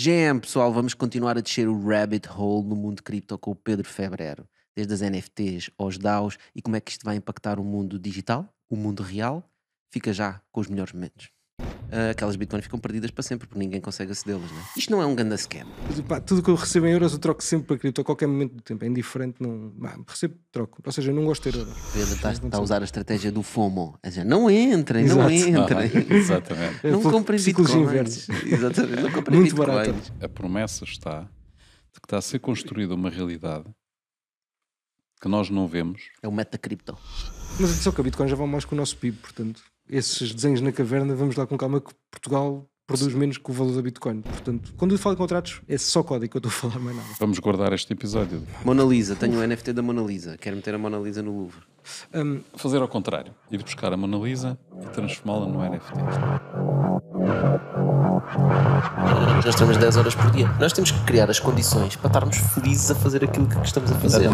GM, pessoal, vamos continuar a descer o rabbit hole no mundo cripto com o Pedro Febrero. Desde as NFTs aos DAOs e como é que isto vai impactar o mundo digital, o mundo real. Fica já com os melhores momentos. Ah, aquelas bitcoins ficam perdidas para sempre porque ninguém consegue acedê-las, não é? Isto não é um ganda scam. Pá, tudo que eu recebo em euros eu troco sempre para cripto a qualquer momento do tempo. É indiferente, não. pá, recebo, troco. Ou seja, eu não gosto de ter euros. Pedro está, está a usar a estratégia do FOMO. A dizer, não entrem, não Exato. entrem. Exatamente. É Não comprem bitcoins. inversa. Exatamente, não comprem Muito bitcoins. barata. A promessa está de que está a ser construída uma realidade que nós não vemos. É o metacripto. Mas atenção que a Bitcoin já vai mais que o nosso PIB, portanto, esses desenhos na caverna, vamos lá com calma que Portugal produz menos que o valor da Bitcoin. Portanto, quando eu falo de contratos, é só código que eu estou a falar, mais nada. Vamos guardar este episódio. Mona Lisa, tenho o NFT da Mona Lisa. Quero meter a Mona Lisa no Louvre. Hum, Fazer ao contrário. Ir buscar a Mona Lisa e transformá-la no NFT. Nós temos 10 horas por dia. Nós temos que criar as condições para estarmos felizes a fazer aquilo que estamos a fazer.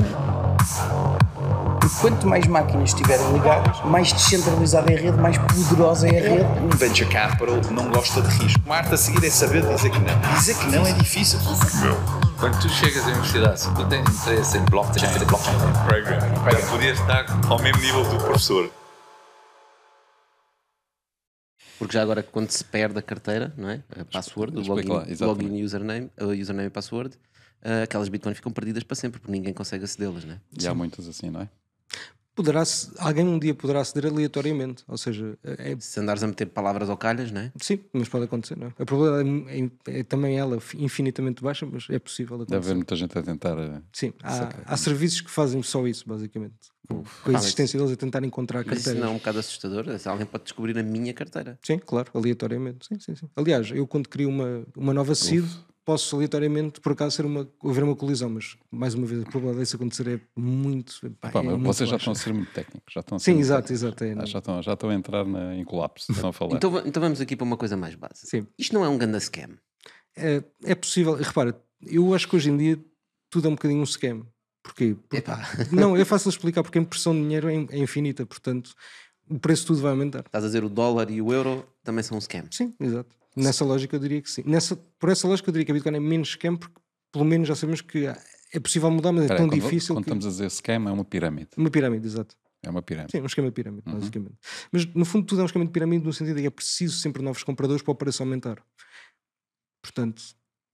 E quanto mais máquinas estiverem ligadas, mais descentralizada é a rede, mais poderosa é a rede. Um venture capital não gosta de risco. Uma arte a seguir é saber dizer que não. Dizer que não é difícil. Quando tu chegas à universidade, se tu tens interesse em blockchain, blockchain Program. Já podias estar ao mesmo nível do professor. Porque já agora, quando se perde a carteira, não é? A password, o lá, login, login username, o username e password, ah, aquelas bitcoins ficam perdidas para sempre porque ninguém consegue acedê-las, não é? E há muitas assim, não é? Poderá alguém um dia poderá aceder aleatoriamente. Ou seja, é, Se andares a meter palavras ao calhas, não é? sim, mas pode acontecer, não é? A probabilidade é, é também ela infinitamente baixa, mas é possível Deve acontecer. haver muita gente a tentar. eh, Sim, há, há serviços que fazem só isso, basicamente. Com a mas- existência deles a tentar encontrar Mas isso não é um bocado assustador? Se alguém pode descobrir a minha carteira. Sim, claro, aleatoriamente. Sim, sim, sim. Aliás, eu quando crio uma, uma nova seed, posso aleatoriamente, por acaso, ser uma, haver uma colisão, mas mais uma vez, a probabilidade disso acontecer é muito. pá, Pá, é mas muito vocês já baixa. estão a ser muito técnicos. Já estão a ser Sim, muito exato, exato. é, Ah, já, estão, já estão a entrar na, em colapso. Estão a falar. Então, então vamos aqui para uma coisa mais básica. Sim. Isto não é um ganda scam. É, é possível, repara, eu acho que hoje em dia tudo é um bocadinho um scam. Porquê? Porque- não, é fácil explicar porque a impressão de dinheiro é é infinita, portanto o preço de tudo vai aumentar. Estás a dizer o dólar e o euro também são um scam. Sim, exato. Nessa lógica eu diria que sim. Nessa, por essa lógica eu diria que a Bitcoin é menos scam porque pelo menos já sabemos que é possível mudar, mas é tão quando, difícil quando que... estamos a dizer scam, é uma pirâmide. Uma pirâmide, exato. É uma pirâmide. Sim, um esquema de pirâmide, basicamente. Mas no fundo tudo é um esquema de pirâmide no sentido de que é preciso sempre novos compradores para o preço aumentar. Portanto,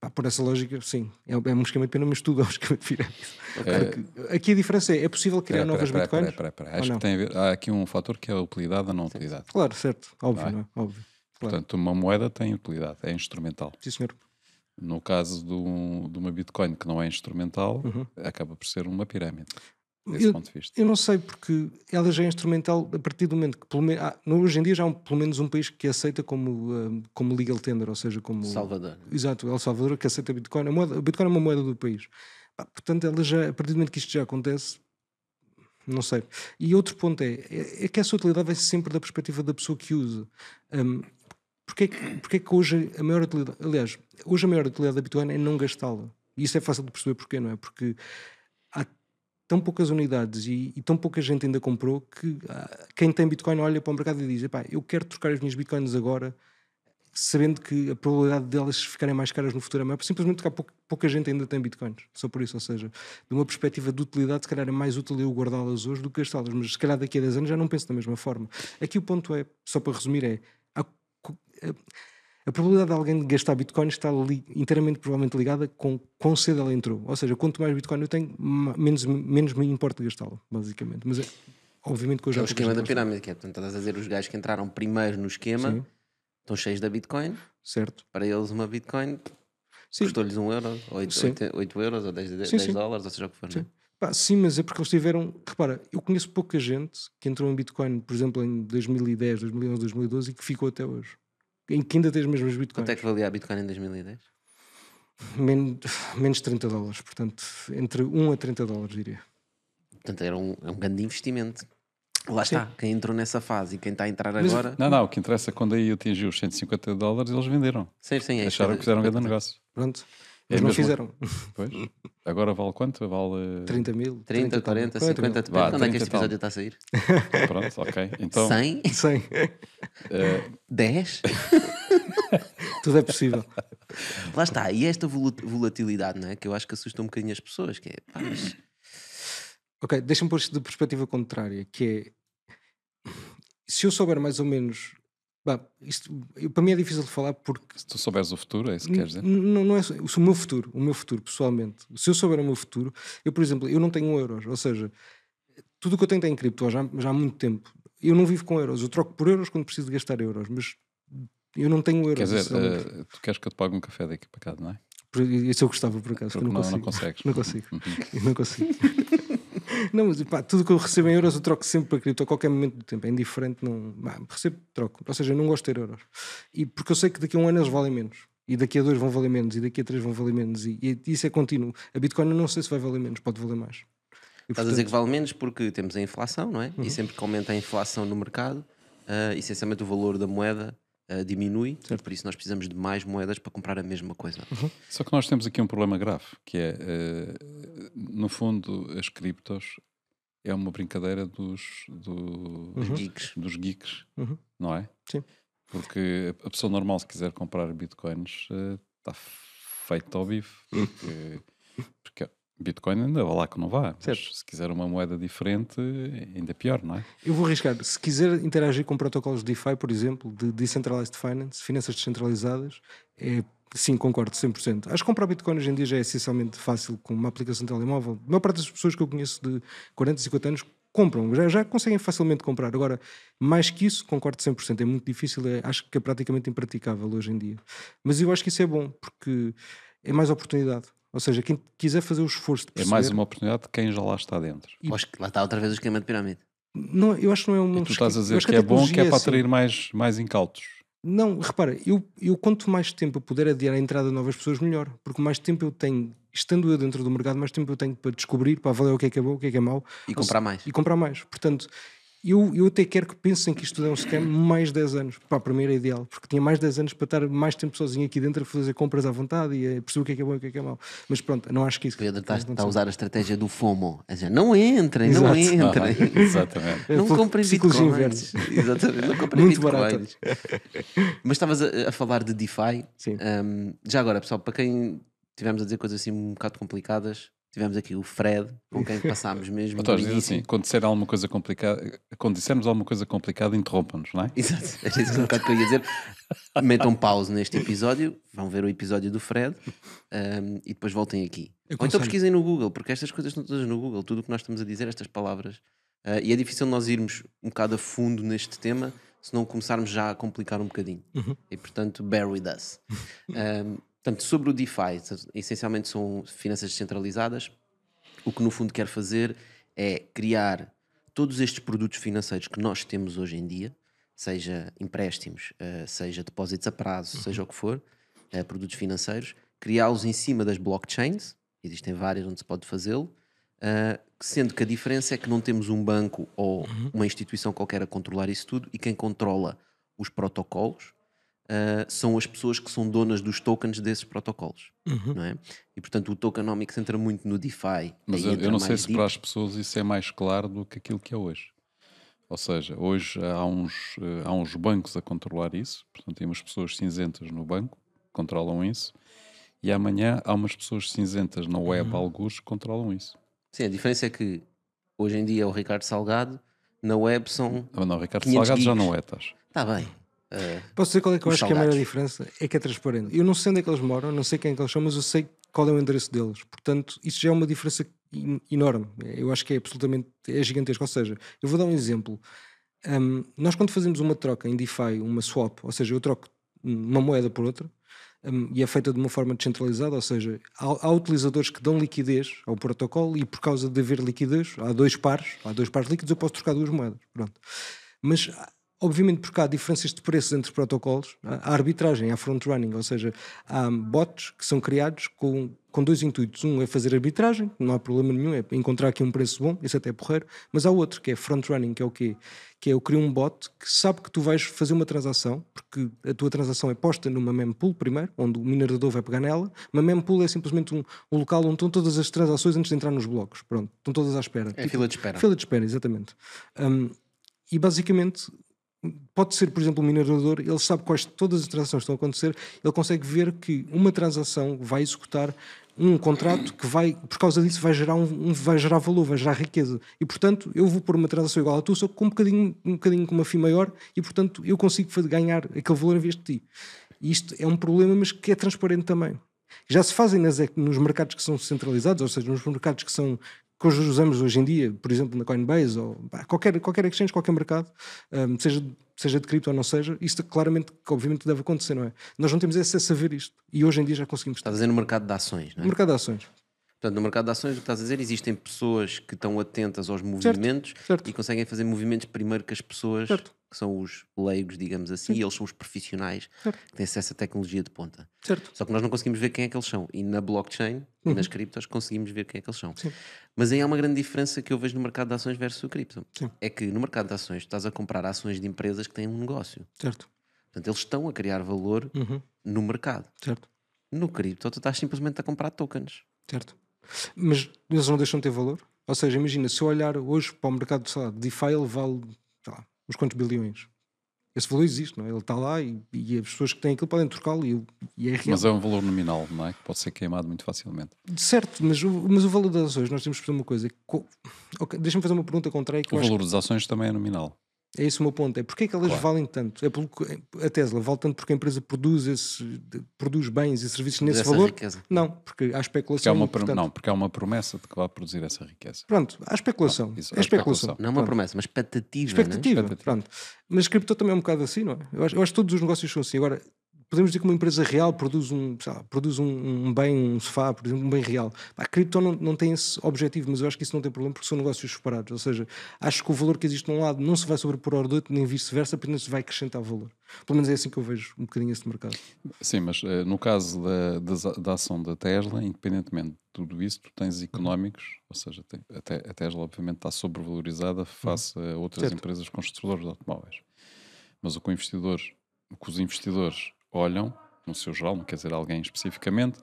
pá, por essa lógica, sim, é, é um esquema de pirâmide, mas tudo é um esquema de pirâmide. Porque aqui a diferença é, é possível criar Espera, novas espera, bitcoins? espera, espera. Ou Acho não? que tem a ver, há aqui um fator que é a utilidade ou não utilidade. Claro, certo, óbvio, não é? Óbvio. Claro. Portanto, uma moeda tem utilidade, é instrumental. Sim, senhor. No caso de, um- de uma Bitcoin que não é instrumental, acaba por ser uma pirâmide. Desse Uhum. Eu- ponto de vista. Eu não sei porque ela já é instrumental a partir do momento que, pelo menos, hoje em dia já há um- pelo menos um país que aceita como, ah, como legal tender, ou seja, como Salvador. Exato, El Salvador que aceita Bitcoin. A, moeda, a Bitcoin é uma moeda do país. Pá, portanto, ela já, a partir do momento que isto já acontece, não sei. E outro ponto é, é, é que essa utilidade vai sempre da perspectiva da pessoa que usa. Um, porque, é que, que hoje a maior utilidade, aliás, hoje a maior utilidade da Bitcoin é não gastá-la. E isso é fácil de perceber porquê, não é? Porque há tão poucas unidades e, e tão pouca gente ainda comprou que ah, quem tem Bitcoin olha para o mercado e diz: "Epá, eu quero trocar as minhas Bitcoins agora, sabendo que a probabilidade delas ficarem mais caras no futuro é maior, simplesmente porque há pouca, pouca gente ainda tem Bitcoins. Só por isso, ou seja, de uma perspectiva de utilidade, se calhar é mais útil eu guardá-las hoje do que gastá-las, mas se calhar daqui a 10 anos já não penso da mesma forma. Aqui o ponto é, só para resumir, é. A- probabilidade de alguém gastar Bitcoin está li- inteiramente provavelmente ligada com quão cedo ela entrou. Ou seja, quanto mais Bitcoin eu tenho, menos, menos me importa gastá-la, basicamente. Mas é, obviamente que hoje É há o esquema da pirâmide, que é, portanto, estás a dizer os gajos que entraram primeiro no esquema Sim. estão cheios da Bitcoin. Certo. Para eles, uma Bitcoin Sim. custou-lhes um euro, oito, Sim. oito, oito euros ou 10, Sim, 10 sim. dólares, ou seja o que for. é? Pá, sim, mas é porque eles tiveram. Repara, eu conheço pouca gente que entrou em Bitcoin, por exemplo, em 2010, 2011, 2012 e que ficou até hoje. Em que ainda tem as mesmas Bitcoins. Quanto é que valia a Bitcoin em 2010? Men- menos 30 dólares, portanto, entre 1 a 30 dólares, diria. Portanto, era um, é um grande investimento. Lá está, quem entrou nessa fase e quem está a entrar Mas- agora. Não, não, o que interessa é quando aí atingiu os 150 dólares, eles venderam. Sim, sim, é isso Acharam que fizeram um grande negócio. Pronto. É Mas não fizeram. Pois. Agora vale quanto? Vale. 30 mil. 30, 40, 40 50, mil. depende Vá, de quando é que 30 este tal. episódio está a sair. Pronto, ok. Então, 100? 100. eh, 10? Tudo é possível. Lá está, e esta volatilidade, não é? Que eu acho que assusta um bocadinho as pessoas, que é, pá, mas Ok, deixa-me pôr isto de perspectiva contrária, que é se eu souber mais ou menos. Bah, isto, para mim é difícil de falar porque Se tu souberes o futuro, é isso que queres dizer? Não, não é o meu futuro, o meu futuro, pessoalmente. Se eu souber o meu futuro, eu, por exemplo, eu não tenho euros, ou seja, tudo o que eu tenho tem em cripto já, já há muito tempo. Eu não vivo com euros, eu troco por euros quando preciso de gastar euros, mas eu não tenho euros. Quer dizer, eh, tu queres que eu te pague um café daqui para cá, não é? Isso eu gostava por acaso, não, não, não consigo. consegues. Não consigo. Não consigo. Não, mas pá, tudo que eu recebo em euros eu troco sempre para cripto a qualquer momento do tempo. É indiferente, não. pá, recebo, troco. Ou seja, eu não gosto de ter euros. E porque eu sei que daqui a um ano eles valem menos. E daqui a dois vão valer menos. E daqui a três vão valer menos. E, e isso é contínuo. A Bitcoin eu não sei se vai valer menos, pode valer mais. E, estás a dizer que portanto, vale menos porque temos a inflação, não é? Uhum. E sempre que aumenta a inflação no mercado, ah, essencialmente o valor da moeda ah, diminui, e por isso nós precisamos de mais moedas para comprar a mesma coisa. Uhum. Só que nós temos aqui um problema grave, que é, eh, no fundo, as criptos é uma brincadeira dos, do- Os geeks. dos geeks, Uhum. não é? Sim. Porque a pessoa normal, se quiser comprar bitcoins, eh, está feito ao bife. Porque, porque Bitcoin ainda vai lá que não vá. Mas Certo. se quiser uma moeda diferente, ainda pior, não é? Eu vou arriscar. Se quiser interagir com protocolos de DeFi, por exemplo, de Decentralized Finance, finanças descentralizadas, é, sim, concordo 100%. Acho que comprar Bitcoin hoje em dia já é essencialmente fácil com uma aplicação de telemóvel. A maior parte das pessoas que eu conheço de 40, 50 anos compram, já, já conseguem facilmente comprar. Agora, mais que isso, concordo 100%. É muito difícil, é, acho que é praticamente impraticável hoje em dia. Mas eu acho que isso é bom, porque é mais oportunidade. Ou seja, quem quiser fazer o esforço de É perceber... mais uma oportunidade de quem já lá está dentro. E- Acho que lá está outra vez o esquema de pirâmide. Não, eu acho que não é um... E tu estás a dizer acho que é bom, que é para assim. atrair mais, mais incautos. Não, repara, eu, eu quanto mais tempo eu puder adiar a entrada de novas pessoas, melhor. Porque mais tempo eu tenho, estando eu dentro do mercado, mais tempo eu tenho para descobrir, para avaliar o que é que é bom, o que é que é mau. E comprar mais. E comprar mais. Portanto, eu, eu até quero que pensem que isto é um scam mais 10 anos. Pá, para mim era ideal, porque tinha mais 10 anos para estar mais tempo sozinho aqui dentro a fazer compras à vontade e a perceber o que é que é bom e o que é que é mau. Mas pronto, não acho que isso. Pedro está, está a usar a estratégia do FOMO. A dizer, não entrem, não Exato. entrem. Exatamente. É Não comprem psicologia bitcoins. inversa. Exatamente, não comprem Muito bitcoins. Mas estavas a, a falar de DeFi. Sim. Um, já agora, pessoal, para quem tivemos a dizer coisas assim um bocado complicadas, tivemos aqui o Fred, com quem passámos mesmo. Então, diz assim, quando disser alguma coisa complicada, quando dissermos alguma coisa complicada, interrompa-nos, não é? Exato, era isso que eu ia dizer. Metam pause neste episódio, vão ver o episódio do Fred um, e depois voltem aqui. Ou então pesquisem no Google, porque estas coisas estão todas no Google, tudo o que nós estamos a dizer, estas palavras. Uh, e é difícil nós irmos um bocado a fundo neste tema se não começarmos já a complicar um bocadinho. E portanto, bear with us. Um, portanto, sobre o DeFi, essencialmente são finanças descentralizadas. O que no fundo quer fazer é criar todos estes produtos financeiros que nós temos hoje em dia, seja empréstimos, eh, seja depósitos a prazo, seja o que for, eh, produtos financeiros, criá-los em cima das blockchains, existem várias onde se pode fazê-lo, eh, sendo que a diferença é que não temos um banco ou uma instituição qualquer a controlar isso tudo e quem controla os protocolos eh, são as pessoas que são donas dos tokens desses protocolos, não é? E portanto o tokenomics entra muito no DeFi. Mas eu, eu não sei se deep. para as pessoas isso é mais claro do que aquilo que é hoje. Ou seja, hoje há uns, eh, há uns bancos a controlar isso, portanto, tem umas pessoas cinzentas no banco que controlam isso, e amanhã há umas pessoas cinzentas na web, alguns, que controlam isso. Sim, a diferença é que hoje em dia é o Ricardo Salgado, na web são. Não, não, Ricardo 500 Salgado já não é, estás. Está bem. Eh, Posso dizer qual é que eu acho que é a maior diferença? É que é transparente. Eu não sei onde é que eles moram, não sei quem é que eles são, mas eu sei qual é o endereço deles. Portanto, isso já é uma diferença enorme. Eu acho que é absolutamente é gigantesco. Ou seja, eu vou dar um exemplo. Um, nós, quando fazemos uma troca em DeFi, uma swap, ou seja, eu troco uma moeda por outra, um, e é feita de uma forma descentralizada, ou seja, há, há utilizadores que dão liquidez ao protocolo e por causa de haver liquidez, há dois pares, há dois pares líquidos, eu posso trocar duas moedas. Pronto. Mas, obviamente, porque há diferenças de preços entre protocolos, há arbitragem, há front-running, ou seja, há bots que são criados com, com dois intuitos. Um é fazer arbitragem, não há problema nenhum, é encontrar aqui um preço bom, isso até é porreiro, mas há outro que é front-running, que é o quê? Que é eu crio um bot que sabe que tu vais fazer uma transação, porque a tua transação é posta numa mempool primeiro, onde o minerador vai pegar nela. Uma mempool é simplesmente um, um local onde estão todas as transações antes de entrar nos blocos. Pronto, estão todas à espera. É fila de espera. Fila de espera, exatamente. Um, e basicamente pode ser, por exemplo, um minerador, ele sabe quais todas as transações estão a acontecer, ele consegue ver que uma transação vai executar um contrato que vai, por causa disso, vai gerar, um, vai gerar valor, vai gerar riqueza. E, portanto, eu vou pôr uma transação igual à tua, só com um bocadinho, um bocadinho com uma FII maior, e, portanto, eu consigo ganhar aquele valor em vez de ti. Isto é um problema, mas que é transparente também. Já se fazem nas, nos mercados que são centralizados, ou seja, nos mercados que são que hoje usamos hoje em dia, por exemplo, na Coinbase ou pá, qualquer, qualquer exchange, qualquer mercado, hum, seja, seja de cripto ou não seja, isto claramente, obviamente deve acontecer, não é? Nós não temos acesso a ver isto e hoje em dia já conseguimos. Estás a dizer no mercado de ações, não é? No mercado de ações, Portanto, no mercado de ações, o que estás a dizer, existem pessoas que estão atentas aos movimentos certo. e conseguem fazer movimentos primeiro que as pessoas Certo. Que são os leigos, digamos assim, e eles são os profissionais Certo. que têm acesso à tecnologia de ponta. certo? Só que nós não conseguimos ver quem é que eles são. E na blockchain e Uhum. nas criptos conseguimos ver quem é que eles são. Mas aí há uma grande diferença que eu vejo no mercado de ações versus o cripto. Sim. É que no mercado de ações tu estás a comprar ações de empresas que têm um negócio. Certo. Portanto, eles estão a criar valor Uhum. no mercado. Certo. No cripto, tu estás simplesmente a comprar tokens. Certo. Mas eles não deixam de ter valor? Ou seja, imagina, se eu olhar hoje para o mercado sei lá, de DeFi, ele vale uns quantos bilhões. Esse valor existe, não é? Ele está lá e, e as pessoas que têm aquilo podem trocá-lo e, e é real. Mas é um valor nominal, não é? Que pode ser queimado muito facilmente. Certo, mas o, mas o valor das ações, nós temos que fazer uma coisa. Co- ok, Deixa-me fazer uma pergunta contrária. Que O acho valor das ações também é nominal. É esse o meu ponto. É porque é que elas Claro. valem tanto? É pelo que- a Tesla vale tanto porque a empresa produz, esse, produz bens e serviços nesse Essa valor? riqueza. Não, porque há Porque há especulação. uma, e, pro- portanto- não, porque há uma promessa de que vai produzir essa riqueza. Pronto, há especulação. Não, isso, é há especulação. especulação. Não é uma promessa, uma expectativa. né? Expectativa, Expectativa. pronto. Mas cripto também é um bocado assim, não é? Eu acho, eu acho que todos os negócios são assim. Agora, podemos dizer que uma empresa real produz um, lá, produz um, um bem, um sofá, por exemplo, um bem real. A cripto não, não tem esse objetivo, mas eu acho que isso não tem problema porque são negócios separados. Ou seja, acho que o valor que existe num lado não se vai sobrepor ao do outro, nem vice-versa, apenas se vai acrescentar valor. Pelo menos é assim que eu vejo um bocadinho esse mercado. Sim, mas eh, no caso da, da, da ação da Tesla, independentemente de tudo isso, tu Uhum. tens económicos, ou seja, tem- a, Te- a Tesla obviamente está sobrevalorizada face a outras Uhum. Certo. empresas construtoras de automóveis. Mas o que, o investidor, o que os investidores olham, no seu geral, não quer dizer alguém especificamente,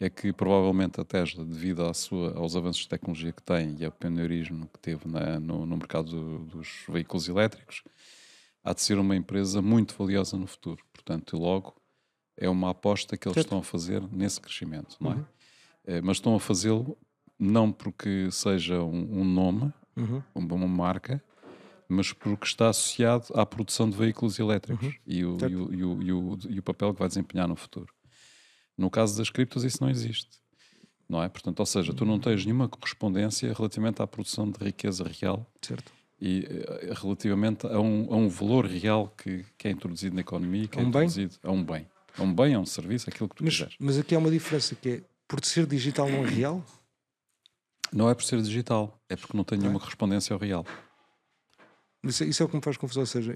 é que provavelmente a Tesla, devido à sua, aos avanços de tecnologia que tem e ao pioneirismo que teve na- no, no mercado do- dos veículos elétricos, há de ser uma empresa muito valiosa no futuro. Portanto, logo é uma aposta que eles Certo. estão a fazer nesse crescimento, não é? Eh, mas estão a fazê-lo não porque seja um, um nome, Uhum. uma marca, mas porque está associado à produção de veículos elétricos e, o, Uhum. E, o, e, o, e, o, e o papel que vai desempenhar no futuro. No caso das criptos, isso não existe. Não é? Portanto, ou seja, tu não tens nenhuma correspondência relativamente à produção de riqueza real Certo. e eh, relativamente a um, a um valor real que, que é introduzido na economia, que é um bem? introduzido a um bem. A um bem, a um serviço, aquilo que tu Mas, quiseres. mas aqui há uma diferença que é por ser digital não é real? Não é por ser digital, é porque não tem nenhuma correspondência ao real. Isso, é- isso é o que me faz confusão. Ou seja,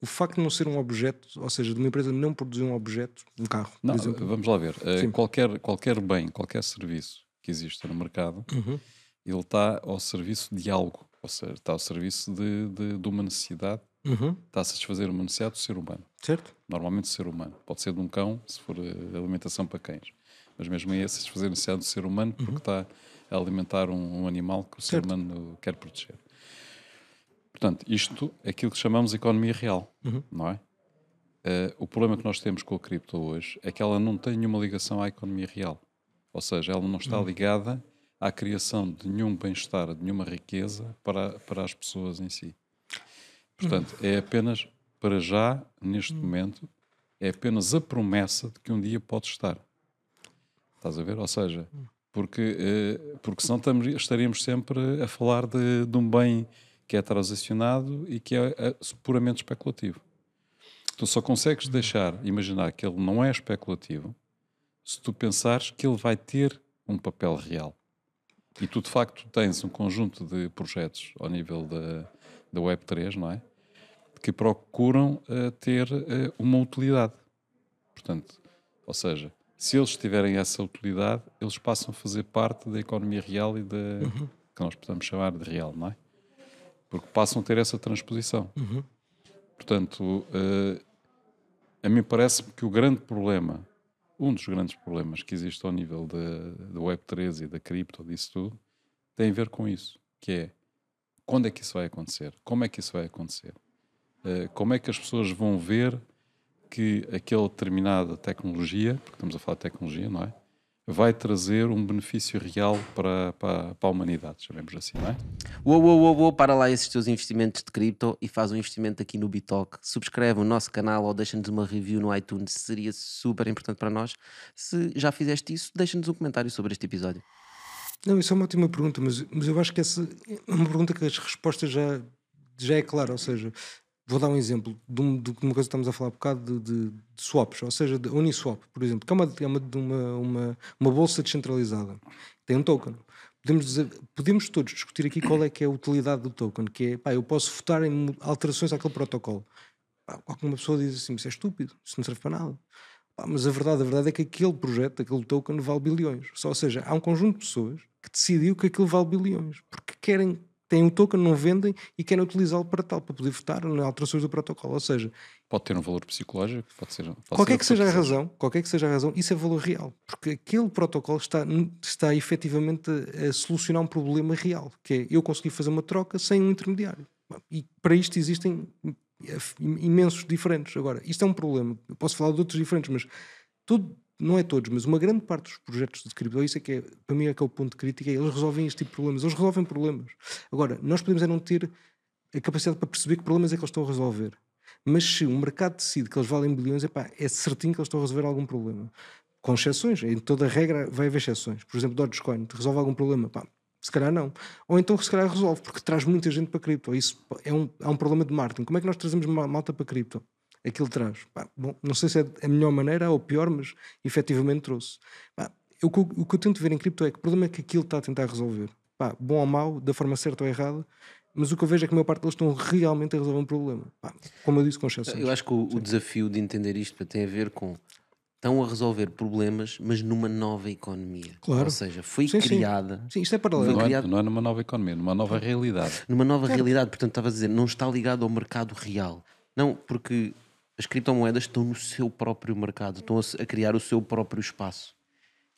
o facto de não ser um objeto, ou seja, de uma empresa não produzir um objeto, um carro, por Não, exemplo. vamos lá ver. Eh, Sim. qualquer, qualquer bem, qualquer serviço que exista no mercado, Uhum. ele está ao serviço de algo. Ou seja, está ao serviço de, de, de uma necessidade, Uhum. está a satisfazer uma necessidade do ser humano. Certo? Normalmente do ser humano. Pode ser de um cão, se for eh, alimentação para cães. Mas mesmo aí é satisfazer a necessidade do ser humano porque está a alimentar um, um animal que o ser Certo. humano quer proteger. Portanto, isto é aquilo que chamamos de economia real, não é? Eh, o problema que nós temos com a cripto hoje é que ela não tem nenhuma ligação à economia real. Ou seja, ela não está ligada à criação de nenhum bem-estar, de nenhuma riqueza para, para as pessoas em si. Portanto, é apenas, para já, neste momento, é apenas a promessa de que um dia pode estar. Estás a ver? Ou seja, porque, eh, porque senão estamos- estaríamos sempre a falar de, de um bem que é transacionado e que é, é puramente especulativo. Tu só consegues deixar, imaginar que ele não é especulativo se tu pensares que ele vai ter um papel real. E tu, de facto, tens um conjunto de projetos ao nível da, da Web3, não é? Que procuram eh, ter eh, uma utilidade. Portanto, ou seja, se eles tiverem essa utilidade, eles passam a fazer parte da economia real e da que nós podemos chamar de real, não é? Porque passam a ter essa transposição. Portanto, eh, a mim parece-me que o grande problema, um dos grandes problemas que existe ao nível da, da Web3 e da cripto, disso tudo, tem a ver com isso, que é quando é que isso vai acontecer? Como é que isso vai acontecer? eh, como é que as pessoas vão ver que aquela determinada tecnologia, porque estamos a falar de tecnologia, não é? Vai trazer um benefício real para, para, para a humanidade, chamemos assim, não é? Uou, uou, uou, uou, para lá esses teus investimentos de cripto e faz um investimento aqui no Bitalk. Subscreve o nosso canal ou deixa-nos uma review no iTunes, seria super importante para nós. Se já fizeste isso, deixa-nos um comentário sobre este episódio. Não, isso é uma ótima pergunta, mas, mas eu acho que essa é uma pergunta que as respostas já, já é clara. Ou seja, vou dar um exemplo de, um- de uma coisa que estamos a falar há bocado de, de- de swaps, ou seja, de Uniswap, por exemplo, que é uma, é uma, uma, uma, bolsa descentralizada. Tem um token. Podemos, dizer, podemos todos discutir aqui qual é que é a utilidade do token, que é, pá, eu posso votar em alterações àquele protocolo. Pá, alguma pessoa diz assim, isso é estúpido, isso não serve para nada. Pá, mas a verdade, a verdade é que aquele projeto, aquele token vale bilhões. Só, ou seja, há um conjunto de pessoas que decidiu que aquilo vale bilhões, porque querem, têm um token, não vendem e querem utilizá-lo para tal, para poder votar em alterações do protocolo. Ou seja, Pode ter um valor psicológico, pode ser. Pode qualquer ser que seja a razão, qualquer que seja a razão, isso é valor real, porque aquele protocolo está, está efetivamente a, solucionar um problema real, que é eu conseguir fazer uma troca sem um intermediário. E para isto existem imensos diferentes. Agora, isto é um problema. Eu posso falar de outros diferentes, mas todo, não é todos, mas uma grande parte dos projetos de cripto, isso é que é, para mim é que o ponto crítico, é eles resolvem este tipo de problemas. Eles resolvem problemas. Agora, nós podemos é não ter a capacidade para perceber que problemas é que eles estão a resolver. Mas se o mercado decide que eles valem bilhões, epá, é certinho que eles estão a resolver algum problema. Com exceções, em toda regra vai haver exceções. Por exemplo, Dogecoin, resolve algum problema? Pá, se calhar não. Ou então se calhar resolve, porque traz muita gente para cripto. Isso é um, é um problema de marketing. Como é que nós trazemos ma- malta para cripto? Aquilo traz. Pá, bom, não sei se é a melhor maneira ou pior, mas efetivamente trouxe. Pá, eu- o, que eu- tento ver em cripto é que o problema é que aquilo está a tentar resolver. Pá, bom ou mau, da forma certa ou errada, mas o que eu vejo é que a maior parte deles estão realmente a resolver um problema. Pá, como eu disse, com exceções. Eu acho que o, o desafio de entender isto tem a ver com estão a resolver problemas, mas numa nova economia. Claro. Ou seja, foi Sim, sim. criada Sim, isto é paralelo. Não é, criado- não é numa nova economia, numa nova realidade. numa nova realidade. Portanto, estava a dizer, não está ligado ao mercado real. Não, porque as criptomoedas estão no seu próprio mercado, estão a, criar o seu próprio espaço.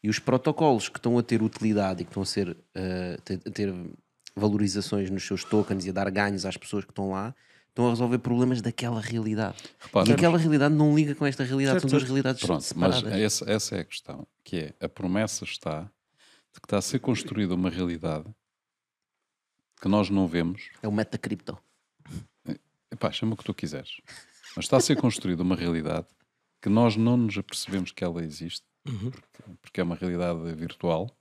E os protocolos que estão a ter utilidade e que estão a, ser, eh, ter- a ter valorizações nos seus tokens e a dar ganhos às pessoas que estão lá, estão a resolver problemas daquela realidade. Repara, e aquela realidade não liga com esta realidade, Certo, são duas realidades Pronto, mas separadas. essa, essa é a questão, que é a promessa está de que está a ser construída uma realidade que nós não vemos. É o metacripto. Epá, chama o que tu quiseres. Mas está a ser construída uma realidade que nós não nos apercebemos que ela existe, porque, porque é uma realidade virtual,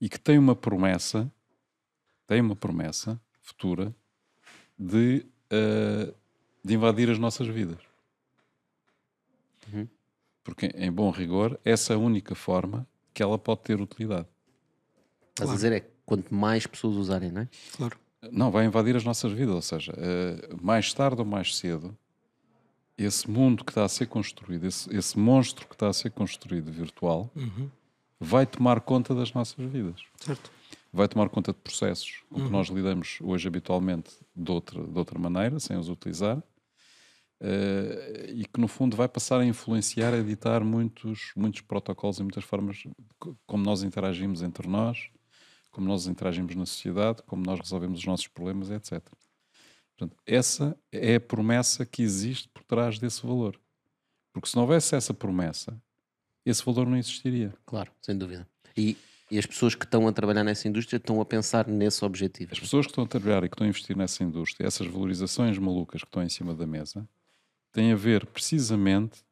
e que tem uma promessa, tem uma promessa futura de, eh, de invadir as nossas vidas. Porque, em bom rigor, essa é a única forma que ela pode ter utilidade. Estás a dizer é quanto mais pessoas usarem, não é? Claro. Não, vai invadir as nossas vidas. Ou seja, eh, mais tarde ou mais cedo, esse mundo que está a ser construído, esse, esse monstro que está a ser construído virtual, vai tomar conta das nossas vidas. Certo. Vai tomar conta de processos com que nós lidamos hoje habitualmente de outra, de outra maneira, sem os utilizar, eh, e que no fundo vai passar a influenciar, a editar muitos, muitos protocolos e muitas formas como nós interagimos entre nós, como nós interagimos na sociedade, como nós resolvemos os nossos problemas, etc. Portanto, essa é a promessa que existe trás desse valor. Porque se não houvesse essa promessa, esse valor não existiria. Claro, sem dúvida. E, e as pessoas que estão a trabalhar nessa indústria estão a pensar nesse objetivo. As pessoas que estão a trabalhar e que estão a investir nessa indústria, essas valorizações malucas que estão em cima da mesa, têm a ver precisamente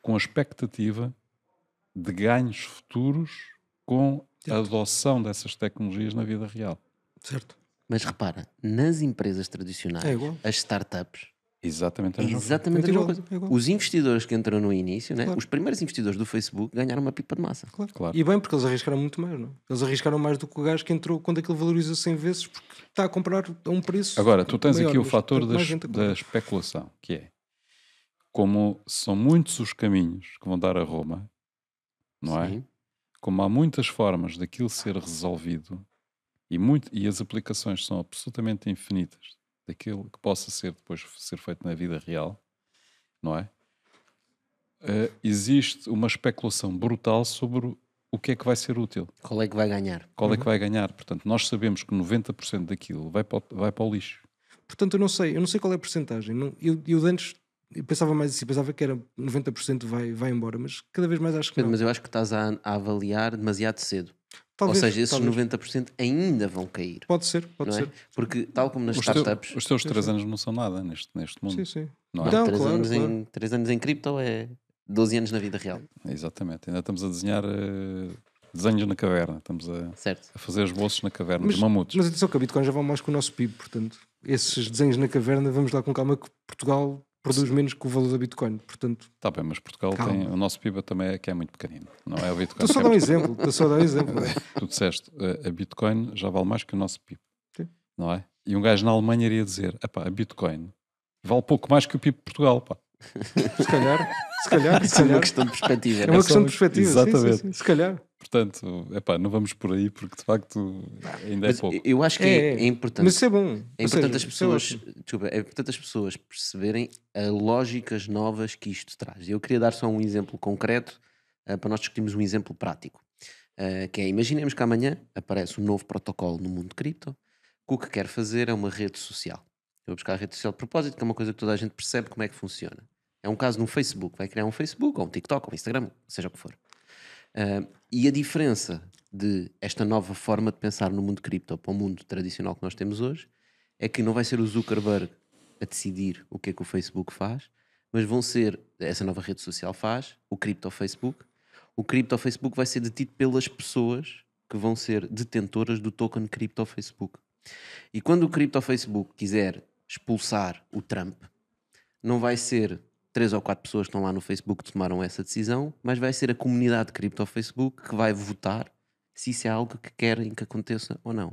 com a expectativa de ganhos futuros com a adoção dessas tecnologias na vida real. Certo. Mas repara, nas empresas tradicionais, É as startups, Exatamente. a mesma exatamente a É mesma coisa. igual. Os investidores que entram no início, né? Claro. os primeiros investidores do Facebook ganharam uma pipa de massa. Claro. Claro. E bem, porque eles arriscaram muito mais, não? é? Eles arriscaram mais do que o gajo que entrou quando aquilo valoriza 100 vezes porque está a comprar a um preço. Agora, tu tens maior, aqui o fator da, a da especulação, que é como são muitos os caminhos que vão dar a Roma, não é? Sim. como há muitas formas daquilo ser resolvido e, muito, e as aplicações são absolutamente infinitas daquilo que possa ser depois ser feito na vida real, não é? Eh, existe uma especulação brutal sobre o que é que vai ser útil, Qual é que vai ganhar? qual é que vai ganhar. Portanto, nós sabemos que 90% daquilo vai para, o- vai para o lixo. Portanto, eu não sei, eu não sei qual é a porcentagem. Não, eu, eu antes eu pensava mais assim, pensava que era 90% vai, vai embora, mas cada vez mais acho que Pedro, não. mas eu acho que estás a, a avaliar demasiado cedo. Talvez, Ou seja, esses talvez. 90% ainda vão cair. Pode ser, pode não é? ser. Porque, tal como nas Os, teu- startups, os teus três anos não são nada neste, neste mundo. Sim, sim. Não é? Não, 3, claro, anos claro. Em, três anos em cripto é 12 anos na vida real. Exatamente. Ainda estamos a desenhar eh, desenhos na caverna. Estamos a, Certo? a fazer esboços na caverna Mas- de mamutos. Mas atenção que a Bitcoin já vai mais que o nosso PIB, portanto, esses desenhos na caverna, vamos lá com calma que Portugal produz menos que o valor da Bitcoin. Portanto, Está bem, mas Portugal Calma. tem. O nosso PIB também é que é muito pequenino. Não é o Bitcoin. estou só a dar um exemplo, estou só a dar um exemplo. Tu disseste, eh, a Bitcoin já vale mais que o nosso PIB. Sim. Não é? E um gajo na Alemanha iria dizer: "Epá, a Bitcoin vale pouco mais que o PIB de Portugal. Pá. Se calhar, se calhar, se Isso é uma calhar. questão de perspectiva. É uma é? questão de perspectiva. sim, sim, Exatamente. sim, se calhar. Portanto, epá, não vamos por aí porque de facto ainda é Mas pouco. eu acho que É, é, é. é importante. Mas isso é bom. É importante seja, as é pessoas, desculpa, é importante as pessoas perceberem a lógicas novas que isto traz. Eu queria dar só um exemplo concreto eh, para nós discutirmos um exemplo prático. Eh, que é, imaginemos que amanhã aparece um novo protocolo no mundo cripto que o que quer fazer é uma rede social. Eu vou buscar a rede social de propósito, que é uma coisa que toda a gente percebe como é que funciona. É um caso no Facebook, vai criar um Facebook, ou um TikTok, ou um Instagram, seja o que for. Ah, e a diferença de esta nova forma de pensar no mundo cripto para o mundo tradicional que nós temos hoje é que não vai ser o Zuckerberg a decidir o que é que o Facebook faz, mas vão ser, essa nova rede social faz, o cripto Facebook. O cripto Facebook vai ser detido pelas pessoas que vão ser detentoras do token cripto Facebook. E quando o cripto Facebook quiser expulsar o Trump, não vai ser três ou quatro pessoas que estão lá no Facebook que tomaram essa decisão, mas vai ser a comunidade cripto Facebook que vai votar se isso é algo que querem que aconteça ou não.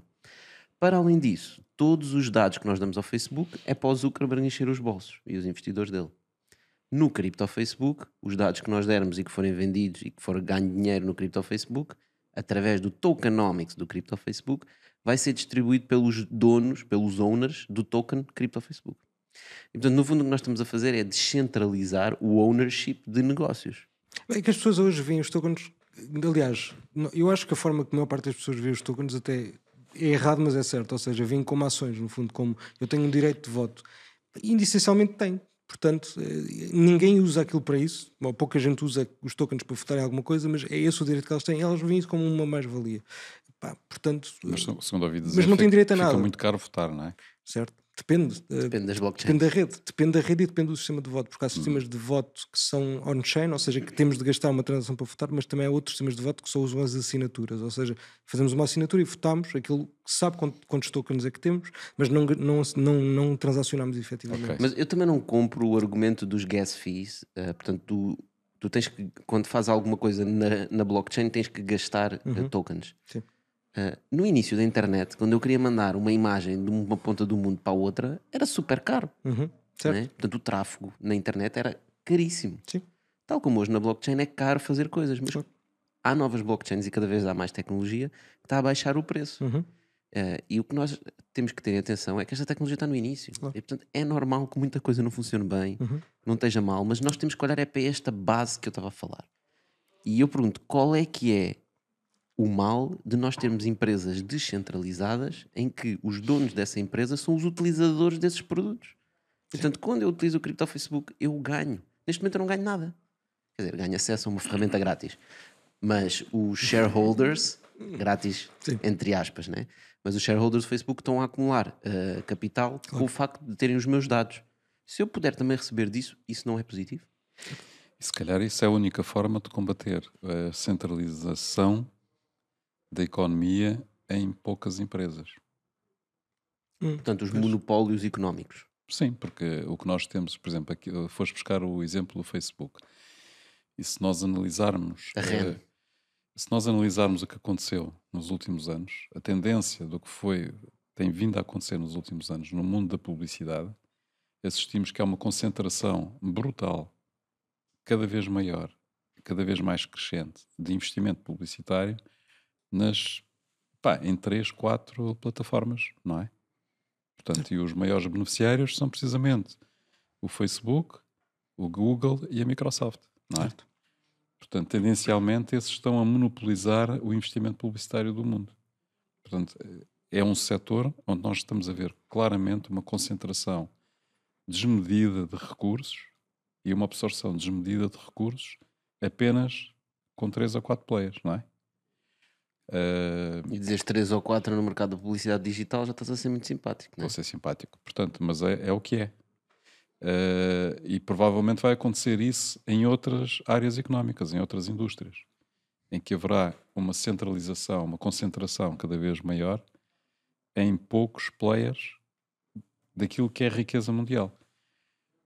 Para além disso, todos os dados que nós damos ao Facebook é para o Zuckerberg encher os bolsos e os investidores dele. No cripto Facebook, os dados que nós dermos e que forem vendidos e que for ganho dinheiro no cripto Facebook, através do tokenomics do cripto Facebook, vai ser distribuído pelos donos, pelos owners do token cripto Facebook. E, portanto, no fundo, o que nós estamos a fazer é descentralizar o ownership de negócios. É que as pessoas hoje veem os tokens. Aliás, eu acho que a forma que a maior parte das pessoas vê os tokens até é errado, mas é certo. Ou seja, veem como ações, no fundo, como eu tenho um direito de voto. E essencialmente tem. Portanto, eh, ninguém usa aquilo para isso. Ou pouca gente usa os tokens para votar em alguma coisa, mas é esse o direito que elas têm. Elas veem isso como uma mais-valia. Portanto, Mas se- segundo ouvi dizer, Mas não tem fica- direito a fica nada. muito caro votar, não é? certo? Depende. eh, Depende das blockchains. Depende da rede, depende da rede e depende do sistema de voto, porque há sistemas de voto que são on-chain, ou seja, que temos de gastar uma transação para votar, mas também há outros sistemas de voto que só usam as assinaturas, ou seja, fazemos uma assinatura e votamos aquilo que sabe quant- quantos tokens é que temos, mas não, não, não, não transacionamos efetivamente. Ok. Mas eu também não compro o argumento dos gas fees. eh, portanto, tu, tu tens que, quando fazes alguma coisa na, na blockchain, tens que gastar eh, tokens. Sim. Eh, no início da internet, quando eu queria mandar uma imagem de uma ponta do mundo para a outra, era super caro. Uhum, né? Portanto, o tráfego na internet era caríssimo. Sim. Tal como hoje na blockchain é caro fazer coisas, mas Claro. há novas blockchains e cada vez há mais tecnologia que está a baixar o preço. Uhum. Eh, e o que nós temos que ter atenção é que esta tecnologia está no início. Claro. E, portanto, é normal que muita coisa não funcione bem, Uhum. não esteja mal, mas nós temos que olhar é para esta base que eu estava a falar. E eu pergunto, qual é que é o mal de nós termos empresas descentralizadas em que os donos dessa empresa são os utilizadores desses produtos? Portanto, quando eu utilizo o cripto Facebook, eu ganho. Neste momento eu não ganho nada. Quer dizer, ganho acesso a uma ferramenta grátis. Mas os shareholders, grátis, Sim. entre aspas, né? mas os shareholders do Facebook estão a acumular eh, capital com o facto de terem os meus dados. Se eu puder também receber disso, isso não é positivo? E se calhar isso é a única forma de combater a centralização da economia em poucas empresas. Portanto, os monopólios económicos. Sim, porque o que nós temos, por exemplo, aqui, eh, foste buscar o exemplo do Facebook. E se nós analisarmos. A REN. eh, se nós analisarmos o que aconteceu nos últimos anos, a tendência do que foi, tem vindo a acontecer nos últimos anos no mundo da publicidade, assistimos que há uma concentração brutal, cada vez maior, cada vez mais crescente, de investimento publicitário nas, pá, em três, quatro plataformas, não é? Portanto, e os maiores beneficiários são precisamente o Facebook, o Google e a Microsoft, não é? Certo. Portanto, tendencialmente, esses estão a monopolizar o investimento publicitário do mundo. Portanto, é um setor onde nós estamos a ver claramente uma concentração desmedida de recursos e uma absorção desmedida de recursos apenas com 3 ou 4 players, não é? Uh, E dizes 3 ou 4 no mercado da publicidade digital já estás a ser muito simpático, não é? ser simpático, portanto, mas é, é o que é. Uh, e provavelmente vai acontecer isso em outras áreas económicas, em outras indústrias, em que haverá uma centralização, uma concentração cada vez maior em poucos players daquilo que é a riqueza mundial.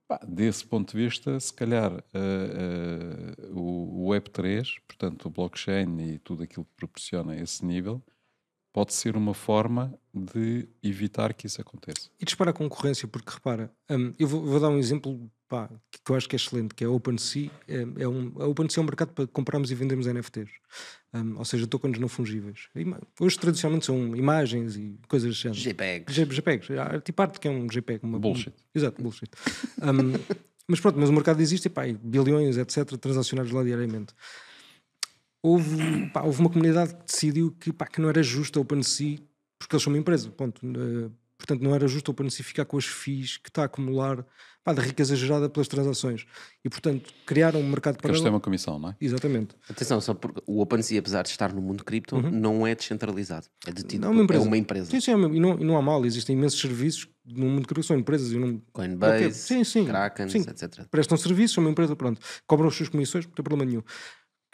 Pá, desse ponto de vista, se calhar uh, uh, o, o Web3, portanto o blockchain e tudo aquilo que proporciona esse nível, pode ser uma forma de evitar que isso aconteça. E dispara a concorrência, porque repara, hum, eu vou, vou dar um exemplo pá, que eu acho que é excelente, que é a OpenSea. É, é um, a OpenSea é um mercado para comprarmos e vendermos NFTs, Hum, ou seja, tokens não fungíveis. Hoje tradicionalmente são imagens e coisas género. JPEGs. JPEGs, tipo arte que é um JPEG. Uma, Bullshit. Exato, bullshit. Um, mas pronto, mas o mercado existe e pá, e bilhões, etc., transacionados lá diariamente. Houve, pá, houve uma comunidade que decidiu que, pá, que não era justo a OpenSea, porque eles são uma empresa, ponto. Eh, portanto, não era justo a OpenSea ficar com as FIIs que está a acumular pá, da riqueza gerada pelas transações. E, portanto, criaram um mercado Porque eles têm uma comissão, não é? Exatamente. Atenção, só porque o OpenSea, apesar de estar no mundo cripto, não é descentralizado. É detido Não, é por- uma empresa. É uma empresa. Sim, sim, é uma- e não, e não há mal, existem imensos serviços no mundo que são empresas e não Coinbase, sim, sim, Kraken, sim. etc. prestam serviços, são uma empresa, pronto, cobram as suas comissões, não tem problema nenhum.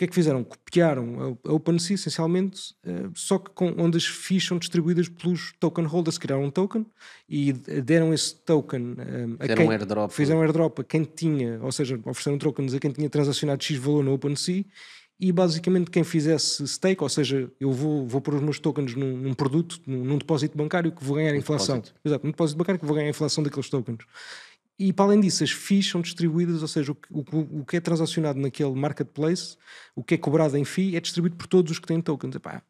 O que é que fizeram? Copiaram a OpenSea, essencialmente, eh, só que com, onde as FIIs são distribuídas pelos token holders, criaram um token e deram esse token eh, a Fizeram quem, um airdrop. fizeram um airdrop a quem tinha, ou seja, ofereceram tokens a quem tinha transacionado X valor no OpenSea e basicamente quem fizesse stake, ou seja, eu vou, vou pôr os meus tokens num, num produto, num, num depósito bancário que vou ganhar inflação. depósito. Exato, num depósito bancário que vou ganhar a inflação daqueles tokens. E para além disso, as FIIs são distribuídas, ou seja, o, o, o que é transacionado naquele marketplace, o que é cobrado em FII, é distribuído por todos os que têm tokens. Epá,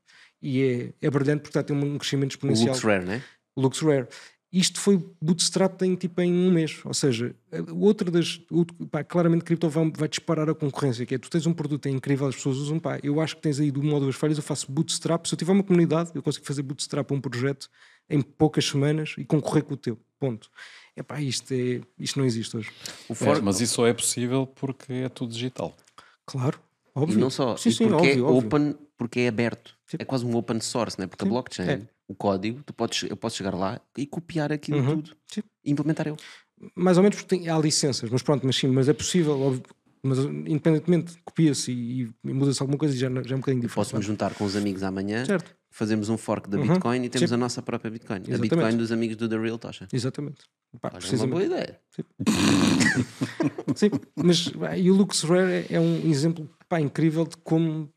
e é, é brilhante porque está a ter um crescimento O exponencial. LuxRare, né? LuxRare. Isto foi bootstrap em, tipo, em um mês. Ou seja, outra das. o- Pá, claramente, cripto vai, vai disparar a concorrência. Que é tu tens um produto, é incrível, as pessoas usam. Pá, eu acho que tens aí de uma ou duas falhas. Eu faço bootstrap. Se eu tiver uma comunidade, eu consigo fazer bootstrap a um projeto em poucas semanas e concorrer com o teu. Ponto. É pá, isto, é, isto não existe hoje. O É, mas isso só é possível porque é tudo digital. Claro, e óbvio. não só, Sim, e sim, porque óbvio, é óbvio. open, porque é aberto. Sim. É quase um open source, né? porque a blockchain, é. o código, tu podes, eu posso chegar lá e copiar aquilo Uhum, tudo sim. e implementar eu. mais ou menos porque tem, há licenças, mas pronto, mas sim, mas é possível, óbvio, mas independentemente copia-se e, e muda-se alguma coisa e já, já é um bocadinho diferente. Posso me juntar com os amigos amanhã, Certo, fazemos um fork da Uhum. Bitcoin e temos Sim. a nossa própria Bitcoin. A Exatamente. Bitcoin dos amigos do The Real Tosha. exatamente. Pá, é uma boa ideia. Sim, mas pá, e o LuxRare é, é um exemplo pá, incrível de como,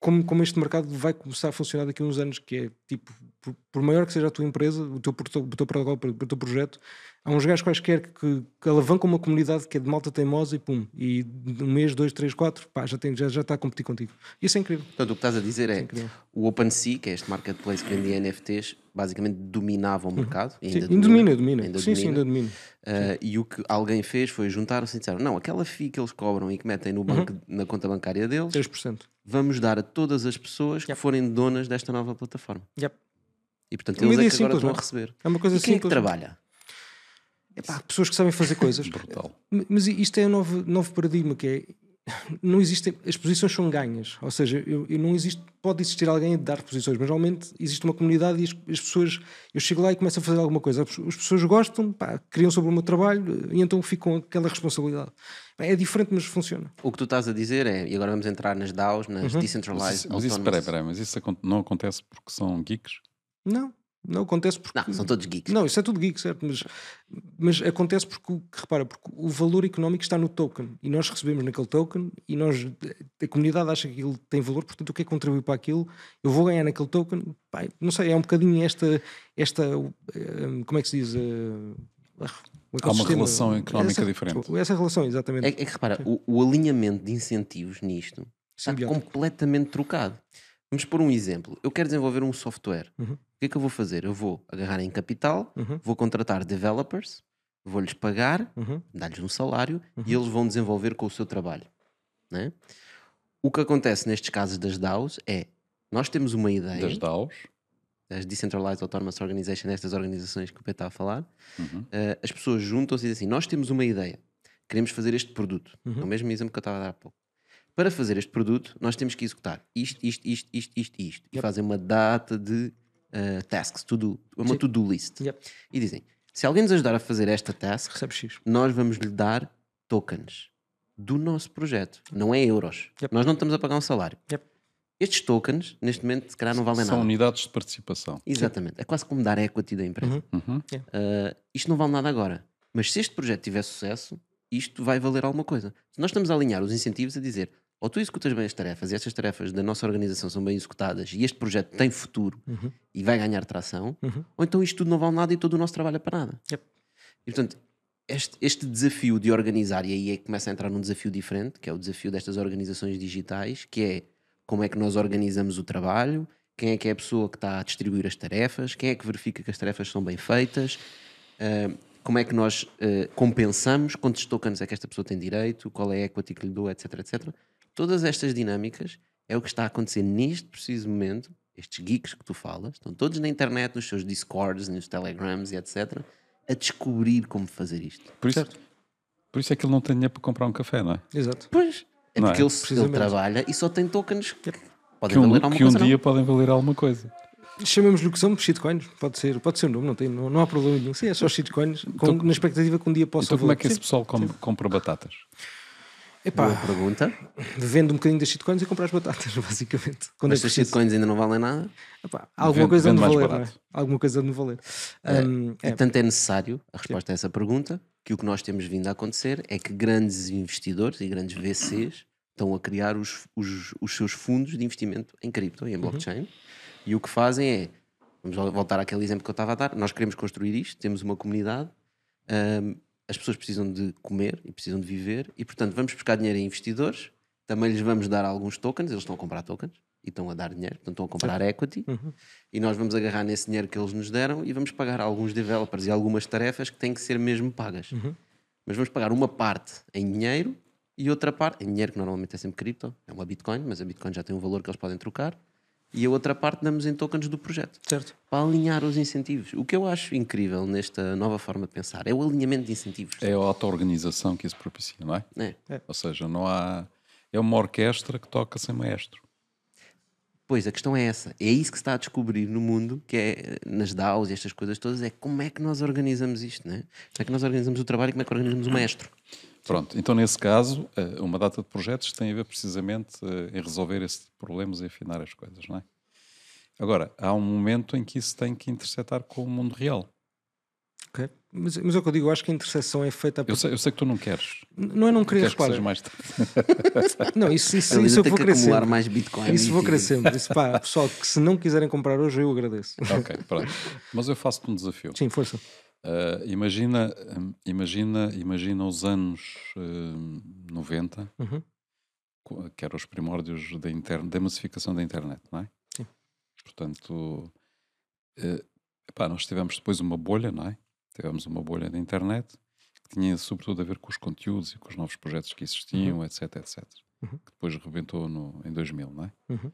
como, como este mercado vai começar a funcionar daqui a uns anos, que é tipo, por, por maior que seja a tua empresa, o teu, o teu protocolo, o teu projeto, há uns gajos quaisquer que, que alavancam uma comunidade que é de malta teimosa e pum, e um mês, dois, três, quatro, pá, já, tem, já, já está a competir contigo. Isso é incrível. Portanto, o que estás a dizer é incrível. o OpenSea, que é este marketplace que vendia NFTs, basicamente dominava o mercado. e Sim, Ainda e domina, domina. ainda Sim, sim, ainda domina. Uh, e o que alguém fez foi juntar-se e disseram: não, aquela FII que eles cobram e que metem no banco, Uhum. na conta bancária deles, 3%. vamos dar a todas as pessoas que Yep. forem donas desta nova plataforma. Yep. E portanto, É uma eles é ideia que agora simples, estão não a é? receber. É uma coisa E quem é que simples. trabalha? Epá, pessoas que sabem fazer coisas. Brutal. Mas isto é um novo, novo paradigma que é não existe, as posições são ganhas, ou seja, eu, eu não existe, pode existir alguém a dar posições, mas normalmente existe uma comunidade e as, as pessoas, eu chego lá e começo a fazer alguma coisa, as, as pessoas gostam, pá, criam sobre o meu trabalho e então ficam com aquela responsabilidade. É diferente, mas funciona. O que tu estás a dizer é, e agora vamos entrar nas DAOs, nas Uhum. Mas Decentralized isso, mas isso, peraí, peraí, mas isso não acontece porque são geeks? Não, não acontece porque. Não, são todos geeks. Não, isso é tudo geek, certo? Mas, mas acontece porque, o- repara, porque o valor económico está no token e nós recebemos naquele token e nós, a comunidade acha que aquilo tem valor, portanto, o que é que contribui para aquilo? Eu vou ganhar naquele token, pá, não sei, é um bocadinho esta, esta eh, como é que se diz? eh, Há uma relação económica essa, diferente. Essa relação, exatamente. É, é que repara, o, o alinhamento de incentivos nisto está Simbiótico. completamente trocado. Vamos pôr um exemplo. Eu quero desenvolver um software. Uhum. O que é que eu vou fazer? Eu vou agarrar em capital, Uhum. vou contratar developers, vou-lhes pagar, Uhum. dar-lhes um salário e eles vão desenvolver com o seu trabalho. né? O que acontece nestes casos das DAOs é nós temos uma ideia, Das DAOs? das Decentralized Autonomous Organization, destas organizações que o Pedro está a falar, eh, as pessoas juntam-se e dizem assim: Nós temos uma ideia, queremos fazer este produto. É o mesmo exemplo que eu estava a dar há pouco. Para fazer este produto, nós temos que executar isto, isto, isto, isto, isto, isto. E fazem uma data de eh, tasks, to-do, uma to-do list. Yep. E dizem: Se alguém nos ajudar a fazer esta task, Recebe X. nós vamos lhe dar tokens do nosso projeto, não é euros. Yep. Nós não estamos a pagar um salário. Yep. Estes tokens, neste momento, se calhar não valem São nada. unidades de participação. Exatamente. É quase como dar equity da empresa. Uhum. Uh, isto não vale nada agora. Mas se este projeto tiver sucesso, isto vai valer alguma coisa. Se nós estamos a alinhar os incentivos a dizer ou tu executas bem as tarefas e estas tarefas da nossa organização são bem executadas e este projeto tem futuro e vai ganhar tração, ou então isto tudo não vale nada e todo o nosso trabalho é para nada. Yep. E portanto, este, este desafio de organizar, e aí é que começa a entrar num desafio diferente, que é o desafio destas organizações digitais, que é como é que nós organizamos o trabalho, quem é que é a pessoa que está a distribuir as tarefas, quem é que verifica que as tarefas são bem feitas, ah, como é que nós ah, compensamos, quantos tokens é que esta pessoa tem direito, qual é a equity que lhe dou, etc, etc. Todas estas dinâmicas é o que está a acontecer neste preciso momento. Estes geeks que tu falas estão todos na internet, nos seus discords, nos telegrams e etc. a descobrir como fazer isto. Por isso, por isso é que ele não tem dinheiro para comprar um café, não é? Exato. Pois. É Não porque é? ele, ele trabalha e só tem tokens que podem Que um, valer alguma que um coisa. não? dia podem valer alguma coisa. Chamemos-lhe o que são, shitcoins. Pode ser, pode ser o nome, não, tem, não, não há problema nenhum. Sim, é só shitcoins, com, na expectativa que um dia possa Então como é que valer. esse pessoal com- compra batatas? Sim. Boa Epá, pergunta. vende um bocadinho das shitcoins e compra as batatas, basicamente. Quando Mas é estes preciso. shitcoins ainda não valem nada. Epá, alguma Vende- coisa mais valer, não é? Alguma coisa de valer. Hum, E é. tanto é necessário a resposta a essa pergunta que o que nós temos vindo a acontecer é que grandes investidores e grandes VCs estão a criar os, os, os seus fundos de investimento em cripto e em blockchain. E o que fazem é, vamos vol- voltar àquele exemplo que eu estava a dar, nós queremos construir isto, temos uma comunidade, hum, as pessoas precisam de comer e precisam de viver, e portanto vamos buscar dinheiro em investidores, também lhes vamos dar alguns tokens, eles estão a comprar tokens e estão a dar dinheiro, portanto estão a comprar equity, e nós vamos agarrar nesse dinheiro que eles nos deram e vamos pagar alguns developers e algumas tarefas que têm que ser mesmo pagas. Mas vamos pagar uma parte em dinheiro e outra parte, em dinheiro que normalmente é sempre cripto, é uma Bitcoin, mas a Bitcoin já tem um valor que eles podem trocar, e a outra parte damos em tokens do projeto Certo. para alinhar os incentivos. O que eu acho incrível nesta nova forma de pensar é o alinhamento de incentivos. É a auto-organização que isso propicia, não é? É. Ou seja, não há. É uma orquestra que toca sem maestro. Pois, a questão é essa. É isso que se está a descobrir no mundo, que é nas DAOs e estas coisas todas, é como é que nós organizamos isto, não é? Como é que nós organizamos o trabalho e como é que organizamos o maestro. Pronto, então nesse caso, eh, uma data de projetos tem a ver precisamente eh, em resolver esse tipo problemas e afinar as coisas, não é? Agora, há um momento em que isso tem que intersetar com o mundo real. ok. Mas, mas é o que eu digo, eu acho que a interseção é feita. a Eu sei, eu sei que tu não queres. Não é não querer, Queres que repara. seja mais tarde. Não, isso, isso, Ele isso eu vou que acumular mais Bitcoin. Isso vou sempre. Isso, pá, pessoal, que se não quiserem comprar hoje, eu agradeço. ok, pronto. Mas eu faço-te um desafio. Sim, força. Uh, imagina, hum, imagina, imagina os anos hum, 90, Uhum. que eram os primórdios da, inter- da massificação da internet, não é? Sim. Portanto, eh, epá, nós tivemos depois uma bolha, não é? Tivemos uma bolha da internet que tinha sobretudo a ver com os conteúdos e com os novos projetos que existiam, etc, etc. Uhum. Que depois rebentou no, em 2000, não é? Uhum.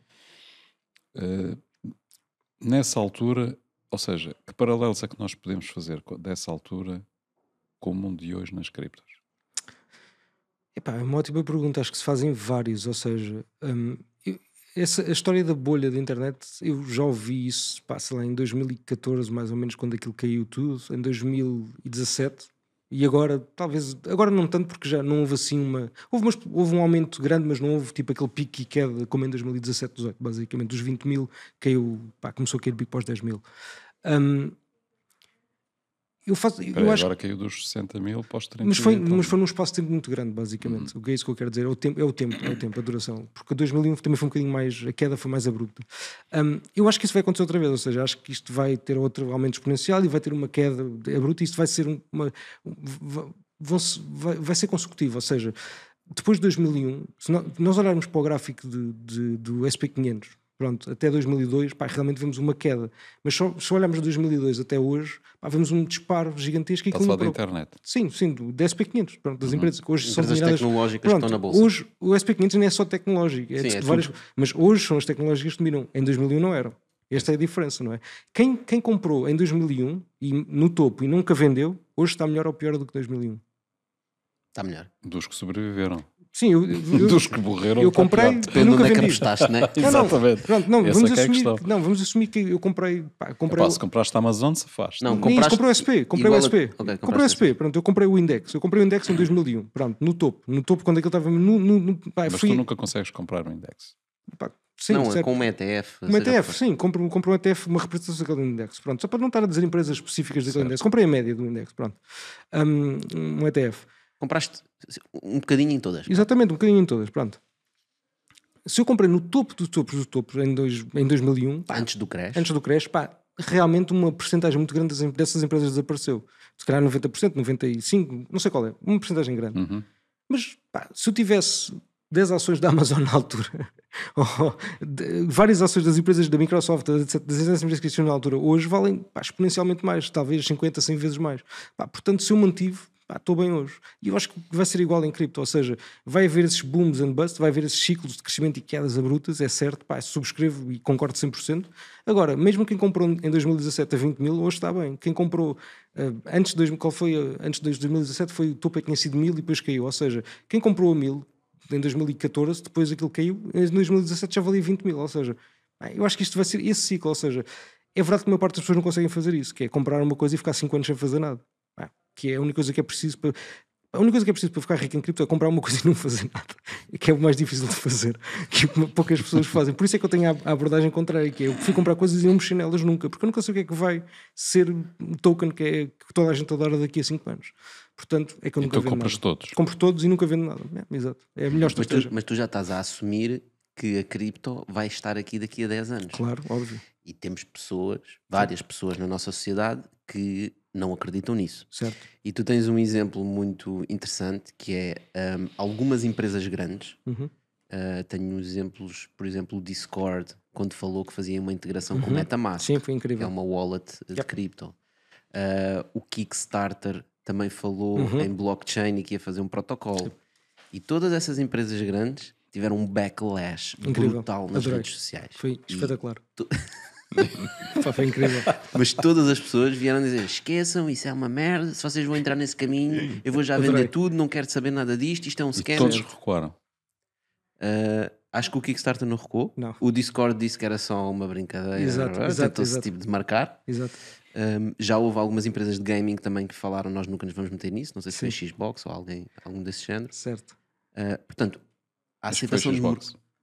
Eh, nessa altura, ou seja, que paralelos é que nós podemos fazer dessa altura com o mundo de hoje nas criptos? Epá, é uma ótima pergunta, acho que se fazem vários, ou seja, hum, essa, a história da bolha da internet, eu já ouvi isso, sei lá, em 2014, mais ou menos, quando aquilo caiu tudo, em 2017, e agora, talvez, agora não tanto, porque já não houve assim uma. Houve, houve um aumento grande, mas não houve tipo aquele pique e queda, como em 2017, 18, basicamente, dos 20 mil, caiu, pá, começou a cair pico para os 10 mil. Hum, eu faço, eu Espera aí, acho agora caiu dos 60 mil para os 30 mas foi, mil. mas foi num espaço de tempo muito grande, basicamente. O que é isso que eu quero dizer? É o tempo, é o tempo, é o tempo, a duração. Porque 2001 também foi um bocadinho mais. A queda foi mais abrupta. Hum, eu acho que isso vai acontecer outra vez, ou seja, acho que isto vai ter outro aumento exponencial e vai ter uma queda abrupta e isto vai ser um- uma. va- vão-se- vai, vai ser consecutivo, ou seja, depois de 2001, se nó- nós olharmos para o gráfico de, de- do SP500, pronto, até 2002, pá, realmente vemos uma queda. Mas só, se olharmos de 2002 até hoje, pá, vemos um disparo gigantesco. e Está a falar da internet. Sim, sim, do, da SP500, pronto, das empresas que hoje são Empresas dominadas- tecnológicas que Pronto, estão na bolsa. Hoje o SP500 não é só tecnológico, é Sim, de é várias- mas hoje são as tecnológicas que dominam. Em 2001 não eram. Esta é a diferença, não é? Quem, quem comprou em 2001 e no topo e nunca vendeu, hoje está melhor ou pior do que 2001. Está melhor. Dos que sobreviveram. Sim, eu, eu, Dos que morreram. eu comprei Depende de nunca onde é que apostaste, né? Não, Exatamente. Pronto, não, vamos é é assumir, que- não, vamos assumir que eu comprei, pá, comprei Epá, o- se compraste a Amazon, se faz. Não, compraste comprei o SP, comprei o igual a- SP. Ok, comprei o SP, pronto, eu comprei o index. Eu comprei o index em 2001, pronto, no topo. No topo, quando aquilo estava no. no, no pá, Mas fui, tu nunca consegues comprar um index. pá, sim, não, é certo. com uma ETF. Um ETF, o sim, compro, compro um ETF, uma representação daquele index. Pronto, só para não estar a dizer empresas específicas daquele Certo. index. Comprei a média do index, pronto. Um, um ETF. Compraste um bocadinho em todas. Exatamente, um bocadinho em todas, pronto. Se eu comprei no topo dos topos dos topos em, dois, em 2001, pá, Antes do crash. antes do crash, pá, realmente uma porcentagem muito grande das- dessas empresas desapareceu. Se calhar 90%, 95%, não sei qual é, uma porcentagem grande. Uhum. Mas pá, se eu tivesse 10 ações da Amazon na altura, ou de- várias ações das empresas da Microsoft, etc., das empresas que existiam na altura, hoje valem pá, exponencialmente mais, talvez 50, 100 vezes mais. Pá, portanto, se eu mantive, estou bem hoje. E eu acho que vai ser igual em cripto, ou seja, vai haver esses booms and bust, vai haver esses ciclos de crescimento e quedas abruptas, é certo, pá, subscrevo e concordo 100%. Agora, mesmo quem comprou em 2017 a 20 mil, hoje está bem. Quem comprou eh, antes de 2000, qual foi, a- antes de 2017 foi o topo é tinha sido mil e depois caiu, ou seja, quem comprou a mil em 2014, depois aquilo caiu, em 2017 já valia 20 mil, ou seja, eu acho que isto vai ser esse ciclo, ou seja, é verdade que a maior parte das pessoas não conseguem fazer isso, que é comprar uma coisa e ficar 5 anos sem fazer nada. Que é a única coisa que é preciso para. A única coisa que é preciso para ficar rico em cripto é comprar uma coisa e não fazer nada. Que é o mais difícil de fazer. Que poucas pessoas fazem. Por isso é que eu tenho a abordagem contrária, que é eu fui comprar coisas e não mexer nelas nunca, porque eu nunca sei o que é que vai ser o token que, é, que toda a gente adora daqui a 5 anos. Portanto, é que eu nunca Então vendo compras nada. todos. Compro todos e nunca vendo nada. É, exato. É a melhor Mas tu, estratégia. mas tu já estás a assumir que a cripto vai estar aqui daqui a 10 anos. Claro, óbvio. E temos pessoas, várias pessoas na nossa sociedade que não acreditam nisso. Certo. E tu tens um exemplo muito interessante que é hum, algumas empresas grandes. Uhum. uh, tenho exemplos, por exemplo, o Discord, quando falou que fazia uma integração com o Metamask, Sim, foi que é incrível. uma wallet de Yep. cripto. Uh, o Kickstarter também falou Uhum. em blockchain e que ia fazer um protocolo. E todas essas empresas grandes tiveram um backlash Incrível. brutal nas Adorei. redes sociais. Foi espetacular. tu- Pá, foi incrível. Mas todas as pessoas vieram dizer: esqueçam, isso é uma merda. Se vocês vão entrar nesse caminho, eu vou já Adorei. vender tudo, não quero saber nada disto. Isto é um scam. todos recuaram. Uh, acho que o Kickstarter não recuou. Não. O Discord disse que era só uma brincadeira. Exato, exato, Tentou-se exato. tipo de marcar. Exato. Um, já houve algumas empresas de gaming também que falaram: nós nunca nos vamos meter nisso. Não sei se Sim. foi Xbox ou alguém, algum desse género. Certo. Uh, portanto, a aceitação, do,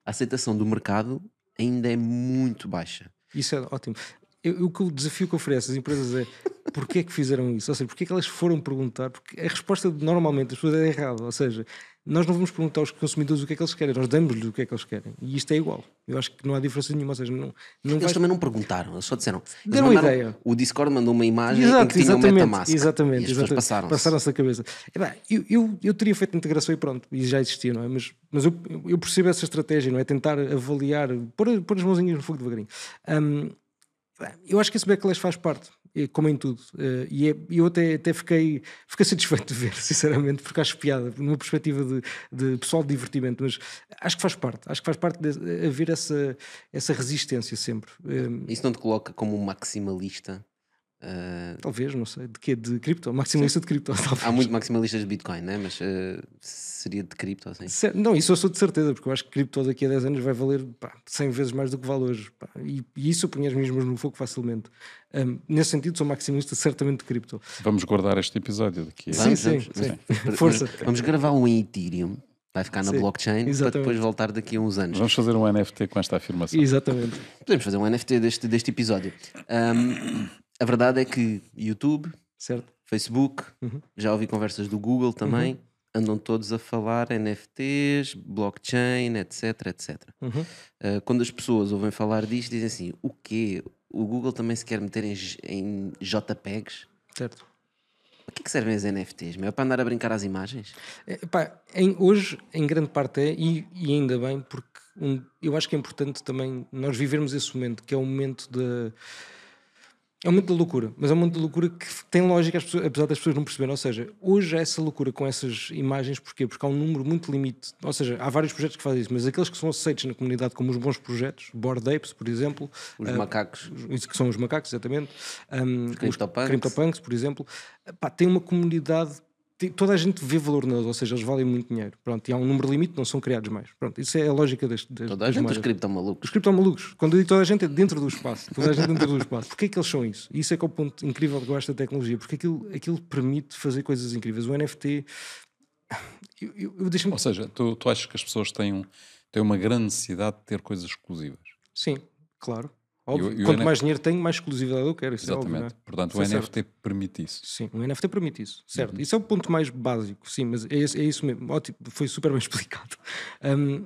a aceitação do mercado ainda é muito baixa. Isso é ótimo. Eu, o, desafio que ofereço às empresas é porquê é que fizeram isso? Ou seja, porquê é que elas foram perguntar? Porque a resposta normalmente das pessoas é errada. Ou seja, nós não vamos perguntar aos consumidores o que é que eles querem, nós damos-lhes o que é que eles querem. E isto é igual. Eu acho que não há diferença nenhuma. Ou seja, não, não Eles vais- também não perguntaram, eles só disseram. Deram uma ideia. O Discord mandou uma imagem em Exato, que tinha exatamente, Metamask. exatamente, E exatamente. passaram-se. passaram-se da cabeça. Epá, eu, eu, eu teria feito a integração e pronto, e já existia, não é? Mas, mas eu, eu percebo essa estratégia, não é? Tentar avaliar, pôr, pôr as mãozinhas no fogo devagarinho. Pá, eu acho que esse backlash faz parte, como em tudo. Eh, E é- eu até, até fiquei, fiquei satisfeito de ver, sinceramente, porque acho piada, numa perspectiva de, de pessoal de divertimento, mas acho que faz parte, acho que faz parte de haver essa, essa resistência sempre. Isso não te coloca como um maximalista? Uh, Talvez, não sei, de quê? De cripto? Maximalista de cripto, talvez. há muito maximalistas de Bitcoin, né? mas uh, seria de cripto assim. Não, isso eu sou de certeza, porque eu acho que cripto daqui a 10 anos vai valer pá, 100 vezes mais do que vale hoje. pá. E, e isso eu ponho as minhas mãos no fogo facilmente. Hum, nesse sentido, sou maximalista certamente de cripto. Vamos guardar este episódio daqui. a- Sim, Vamos, sim, vamos, sim. vamos. Força. Vamos gravar um em Ethereum, vai ficar na Sim, blockchain para exatamente. depois voltar daqui a uns anos. Vamos fazer um NFT com esta afirmação. Exatamente. Podemos fazer um NFT deste, deste episódio. Um, a verdade é que YouTube, Certo? Facebook, Uhum. já ouvi conversas do Google também, andam todos a falar NFTs, blockchain, etc, etc. Uhum. Uh, quando as pessoas ouvem falar disto, dizem assim: o quê? O Google também se quer meter em, em JPEGs? Certo. Para que, é que servem as NFTs? meu? É para andar a brincar às imagens? É, pá, em- hoje, em grande parte é, e, e ainda bem, porque um- eu acho que é importante também nós vivermos esse momento, que é o momento de. É um da loucura, mas é um da loucura que tem lógica, pessoas- apesar das pessoas não perceberem. Ou seja, hoje há essa loucura com essas imagens, porquê? Porque há um número muito limite. Ou seja, há vários projetos que fazem isso, mas aqueles que são aceitos na comunidade como os bons projetos, Board Apes, por exemplo, Os ah, macacos. isso que são os macacos, exatamente, um, os CryptoPunks. CryptoPunks, por exemplo, pá, tem uma comunidade, toda a gente vê valor neles, ou seja, eles valem muito dinheiro. Pronto, e há um número limite, não são criados mais. Pronto, isso é a lógica das, das, Toda a das gente, os moedas. cripto malucos. Os criptomalucos, quando eu digo toda a gente, é dentro do espaço. Toda a gente dentro do espaço. Porquê é que eles são isso? Isso é que é o ponto incrível que eu acho da tecnologia, porque aquilo, aquilo permite fazer coisas incríveis. O NFT. Eu, eu, eu. Ou seja, tu, tu achas que as pessoas têm, um- têm uma grande necessidade de ter coisas exclusivas? Sim, claro. Óbvio. E o- o Quanto N- mais dinheiro tenho, mais exclusividade eu quero. Isso é óbvio, é? Exatamente. Portanto, Isso o é certo. NFT permite isso. Sim, o NFT permite isso, certo. Uhum. Isso é o ponto mais básico, sim, mas é, é isso mesmo. Ótimo, foi super bem explicado. Um,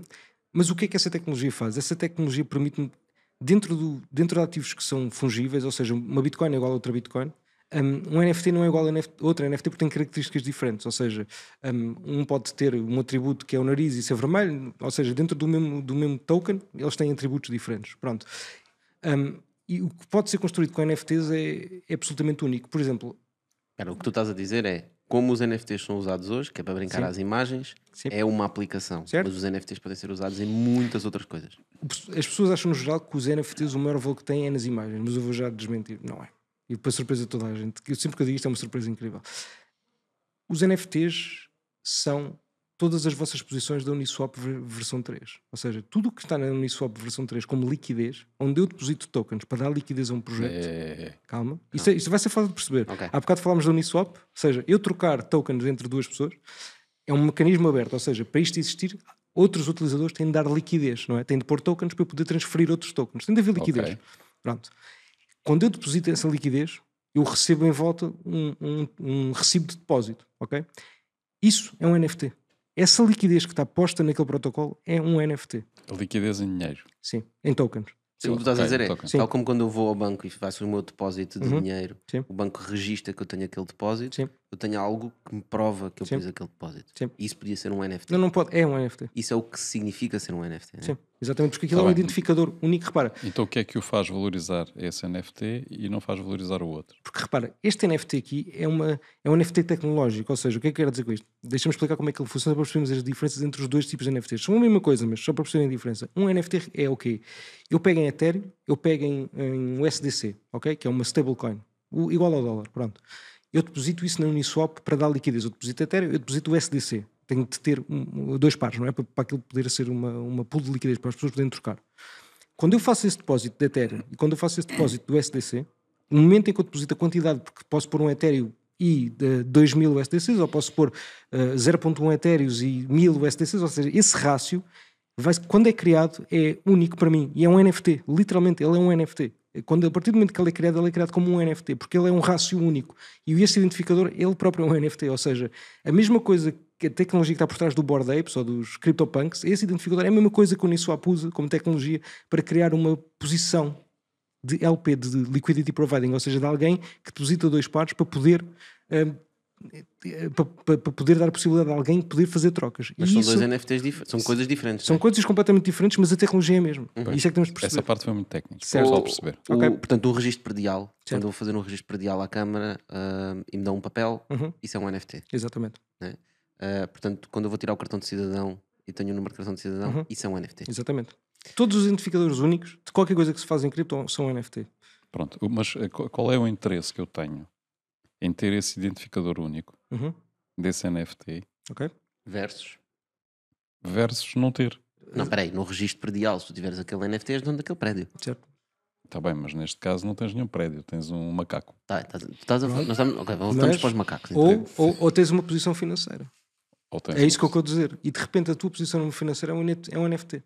mas o que é que essa tecnologia faz? Essa tecnologia permite-me, dentro, do, dentro de ativos que são fungíveis, ou seja, uma Bitcoin é igual a outra Bitcoin, um, um NFT não é igual a NFT, outra NFT porque tem características diferentes, ou seja, um, um pode ter um atributo que é o nariz e ser vermelho, ou seja, dentro do mesmo, do mesmo token, eles têm atributos diferentes. Pronto. Um, e o que pode ser construído com NFTs é, é absolutamente único. Por exemplo, o que tu estás a dizer é como os NFTs são usados hoje, que é para brincar Sim. às imagens, Sim. é uma aplicação. Certo. Mas os NFTs podem ser usados em muitas outras coisas. As pessoas acham no geral que os NFTs o maior valor que têm é nas imagens, mas eu vou já desmentir. Não é. E para surpresa de toda a gente, eu sempre que eu digo isto é uma surpresa incrível. Os NFTs são todas as vossas posições da Uniswap ver- versão 3. Ou seja, tudo o que está na Uniswap versão 3 como liquidez, onde eu deposito tokens para dar liquidez a um projeto, É, calma, isto, é- isto vai ser fácil de perceber. Ok. Há bocado falámos da Uniswap, ou seja, eu trocar tokens entre duas pessoas é um mecanismo aberto, ou seja, para isto existir, outros utilizadores têm de dar liquidez, não é? Têm de pôr tokens para eu poder transferir outros tokens. Tem de haver liquidez. Ok. Pronto. Quando eu deposito essa liquidez, eu recebo em volta um, um- um recibo de depósito, ok? Isso é um NFT. Essa liquidez que está posta naquele protocolo é um NFT. a liquidez em dinheiro. Sim, em tokens. Sim, o que tu estás a dizer é. Sim. tal como quando eu vou ao banco e faço o meu depósito de Uhum. dinheiro, Sim. o banco registra que eu tenho aquele depósito, Sim. Eu tenho algo que me prova que eu Sim. pus aquele depósito. Sim. Isso podia ser um NFT. Não, não pode. É um NFT. Isso é o que significa ser um NFT. né? Sim, exatamente, porque aquilo Tá é um bem. identificador único. Repara, Então o que é que o faz valorizar esse NFT e não faz valorizar o outro? Porque repara, este NFT aqui é, uma, é um NFT tecnológico, ou seja, o que é que eu quero dizer com isto? Deixa-me explicar como é que ele funciona para percebermos as diferenças entre os dois tipos de NFTs. São a mesma coisa, mas só para perceberem a diferença. Um NFT é o quê? Eu pego em Ethereum, eu pego em, em USDC, ok? Que é uma stablecoin, igual ao dólar, pronto. Eu deposito isso na Uniswap para dar liquidez. Eu deposito Ethereum, eu deposito USDC. Tenho de ter um- dois pares, não é? Para, para aquilo poder ser uma, uma pool de liquidez, para as pessoas poderem trocar. Quando eu faço esse depósito de Ethereum e quando eu faço esse depósito do USDC, no momento em que eu deposito a quantidade, porque posso pôr um Ethereum e de 2000 USDCs, ou posso pôr eh, 0.1 Ethereums e 1000 USDCs, ou seja, esse rácio, vai, quando é criado, é único para mim e é um NFT. Literalmente, ele é um NFT. Quando, a partir do momento que ele é criado, ele é criado como um NFT, porque ele é um rácio único. E esse identificador, ele próprio é um NFT. Ou seja, a mesma coisa que a tecnologia que está por trás do Bored Apes ou dos CryptoPunks, esse identificador é a mesma coisa que o Uniswap usa como tecnologia para criar uma posição de LP, de Liquidity Providing, ou seja, de alguém que deposita dois pares para poder hum, eh, para, poder dar a possibilidade a alguém poder fazer trocas. Mas E são isso dois NFTs diferentes, são coisas diferentes. são né? coisas completamente diferentes, mas a tecnologia é a mesma. E isso é que temos de perceber. Essa parte foi muito técnica, Certo. só perceber. O- Ok. Portanto, um registro predial, Certo. quando eu vou fazer um registro predial à Câmara ah, e me dão um papel, Uhum, isso é um NFT. Exatamente, Ah, portanto, quando eu vou tirar o cartão de cidadão e tenho o número de cartão de cidadão, Uhum. isso é um NFT. exatamente. Todos os identificadores únicos de qualquer coisa que se faz em cripto são NFT. Pronto, o- mas eh, qual é o interesse que eu tenho em ter esse identificador único Uhum, desse NFT ok? Versus. versus não ter? Não, peraí, no registro predial, se tu tiveres aquele NFT, és dono daquele prédio. Certo. Está bem, mas neste caso não tens nenhum prédio, tens um macaco. Tá, estás, tu estás a, nós estamos, ok, voltamos Mas- para os macacos. então. Ou, ou, ou tens uma posição financeira. Ou tens É isso que eu quero dizer. E de repente a tua posição financeira é um NFT. É um NFT.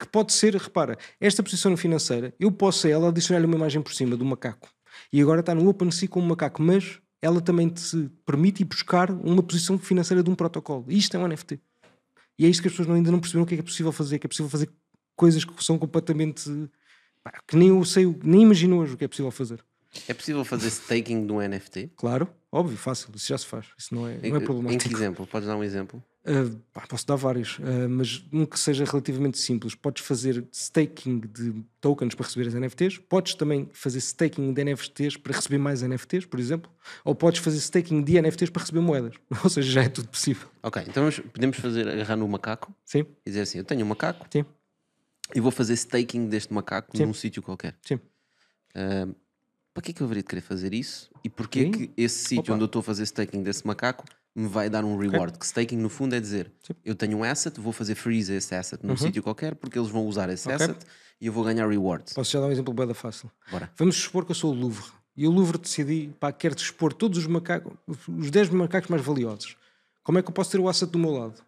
Que pode ser, repara, esta posição financeira, eu posso a ela adicionar-lhe uma imagem por cima do macaco. E agora está no OpenSea com o macaco, mas ela também te permite ir buscar uma posição financeira de um protocolo. E isto é um NFT. E é isto que as pessoas ainda não perceberam o que é que é possível fazer, que é possível fazer coisas que são completamente. pá, que nem eu sei, nem imagino hoje o que é possível fazer. É possível fazer staking de um NFT? Claro, óbvio, fácil, isso já se faz. Isso não é, não é em que problemático. exemplo? Podes dar um exemplo? Uh, posso dar vários, uh, mas um que seja relativamente simples. Podes fazer staking de tokens para receber as NFTs, podes também fazer staking de NFTs para receber mais NFTs, por exemplo, ou podes fazer staking de NFTs para receber moedas. Ou seja, já é tudo possível. Ok, então podemos fazer, agarrar no macaco Sim, e dizer assim: eu tenho um macaco sim, e vou fazer staking deste macaco Sim. num sítio qualquer. sim. Ahm, para que é que eu haveria de querer fazer isso? E porquê Sim. que esse sítio onde eu estou a fazer staking desse macaco me vai dar um reward? Que staking no fundo é dizer Sim. eu tenho um asset, vou fazer freeze esse asset num sítio qualquer porque eles vão usar esse Uhum. Ok. asset e eu vou ganhar rewards. Posso já dar um exemplo bem fácil. Bora. Vamos supor que eu sou o Louvre e o Louvre decidi, pá, quero expor todos os macacos, os 10 macacos mais valiosos. Como é que eu posso ter o asset do meu lado?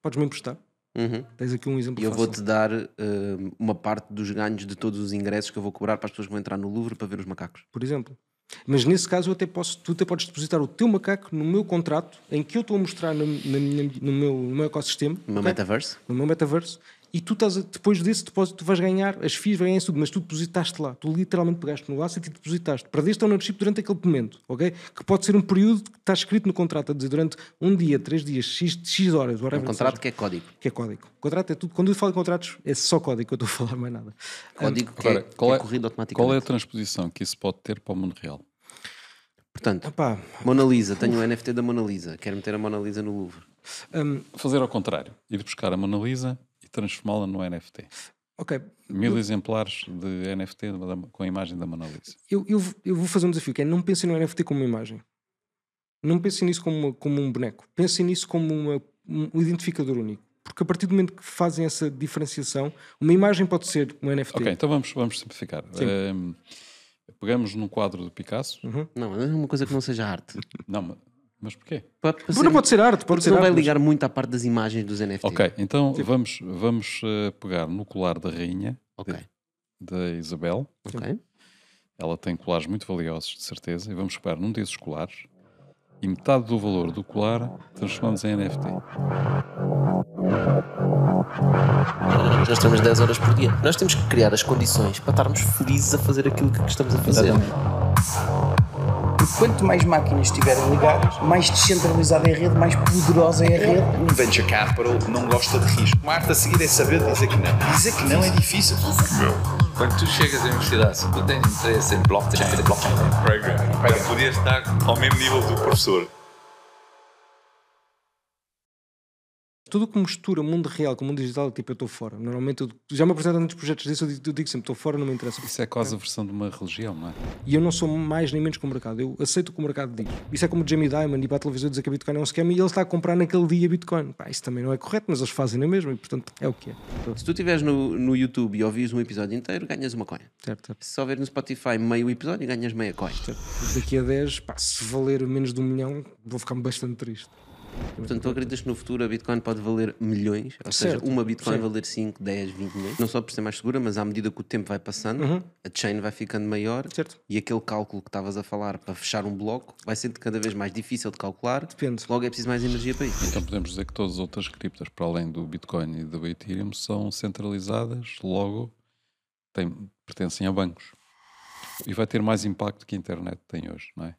Podes-me emprestar? Uhum. Tens aqui um exemplo eu vou-te dar ahm, uma parte dos ganhos de todos os ingressos que eu vou cobrar para as pessoas que vão entrar no Louvre para ver os macacos. por exemplo. Mas nesse caso eu até posso, tu até podes depositar o teu macaco no meu contrato em que eu estou a mostrar no, minha- no meu, no meu ecossistema, No meu ok? metaverse? no meu metaverso, e tu estás a- depois desse depósito tu vais ganhar as FIIs, ganhar isso tudo, mas tu depositaste lá, tu literalmente pegaste no asset e depositaste. Perdeste a ownership durante aquele momento, ok? Que pode ser um período que está escrito no contrato, a dizer durante um dia, três dias, X, X horas, whatever Um contrato seja, que é código. que é código. Contrato é tudo. Quando eu falo de contratos, é só código que eu estou a falar, mais nada. Código que, é, Agora, que qual é é, corrido qual é a automaticamente. transposição que isso pode ter para o mundo real? Portanto, Epá, Mona Lisa, tenho o NFT da Mona Lisa, quero meter a Mona Lisa no Louvre. hum, Fazer ao contrário, ir buscar a Mona Lisa e transformá-la no NFT. ok, Mil exemplares de NFT com a imagem da Mona Lisa. eu, eu, eu vou fazer um desafio, que é não pensem no NFT como uma imagem. Não pensem nisso como, uma- como um boneco. Pensem nisso como uma- um identificador único. Porque a partir do momento que fazem essa diferenciação, uma imagem pode ser um NFT. Ok, então vamos, vamos simplificar. Sim. Ehm, pegamos num quadro do Picasso. Não, é uma coisa que não seja arte. Não, mas, mas porquê? Mas ser- Não pode ser arte, pode ser não arte. vai mas- ligar muito à parte das imagens dos NFTs. Ok, então vamos, vamos eh, pegar no colar da rainha, Ok. da Isabel. Ok. Ela tem colares muito valiosos, de certeza, e vamos pegar num desses colares e metade do valor do colar transformamos em NFT. Nós estamos 10 horas por dia. Nós temos que criar as condições para estarmos felizes a fazer aquilo que estamos a fazer. Porque quanto mais máquinas estiverem ligadas, mais descentralizada é a rede, mais poderosa é a rede. Um venture capital não gosta de risco. Uma arte a seguir é saber dizer que não. Dizer que não é difícil. Quando tu chegas à universidade, se tu tens interesse em blockchain, blockchain Program. para poder estar Ao mesmo nível do professor. Tudo o que mistura mundo real com mundo digital, tipo, eu estou fora. Normalmente, eu, já me apresentaram tantos projetos disso, eu digo, eu digo sempre, estou fora, não me interessa. Isso é quase a versão de uma religião, não é? E eu não sou mais nem menos que o mercado. Eu aceito o que o mercado diz. Isso é como o Jamie Dimon ir para a televisão dizer que a Bitcoin é um scam e ele está a comprar naquele dia Bitcoin. Pá, isso também não é correto, mas eles fazem na mesma e, portanto, é o que é. Se tu estiveres no, no YouTube e ouvires um episódio inteiro, ganhas uma coin. Certo, certo. Se só ver no Spotify meio episódio, ganhas meia coin. certo. Daqui a 10, pá, se valer menos de um milhão, vou ficar bastante triste. Portanto, tu acreditas que no futuro a Bitcoin pode valer milhões? Ou seja, Certo, uma Bitcoin sim. valer 5, 10, 20 milhões? Não só por ser mais segura, mas à medida que o tempo vai passando, a chain vai ficando maior Uhum. Certo. e aquele cálculo que estavas a falar para fechar um bloco vai sendo cada vez mais difícil de calcular. Depende. Logo é preciso mais energia para isso. Então podemos dizer que todas as outras criptas, para além do Bitcoin e do Ethereum, são centralizadas, logo têm, pertencem a bancos. E vai ter mais impacto que a internet tem hoje, não é?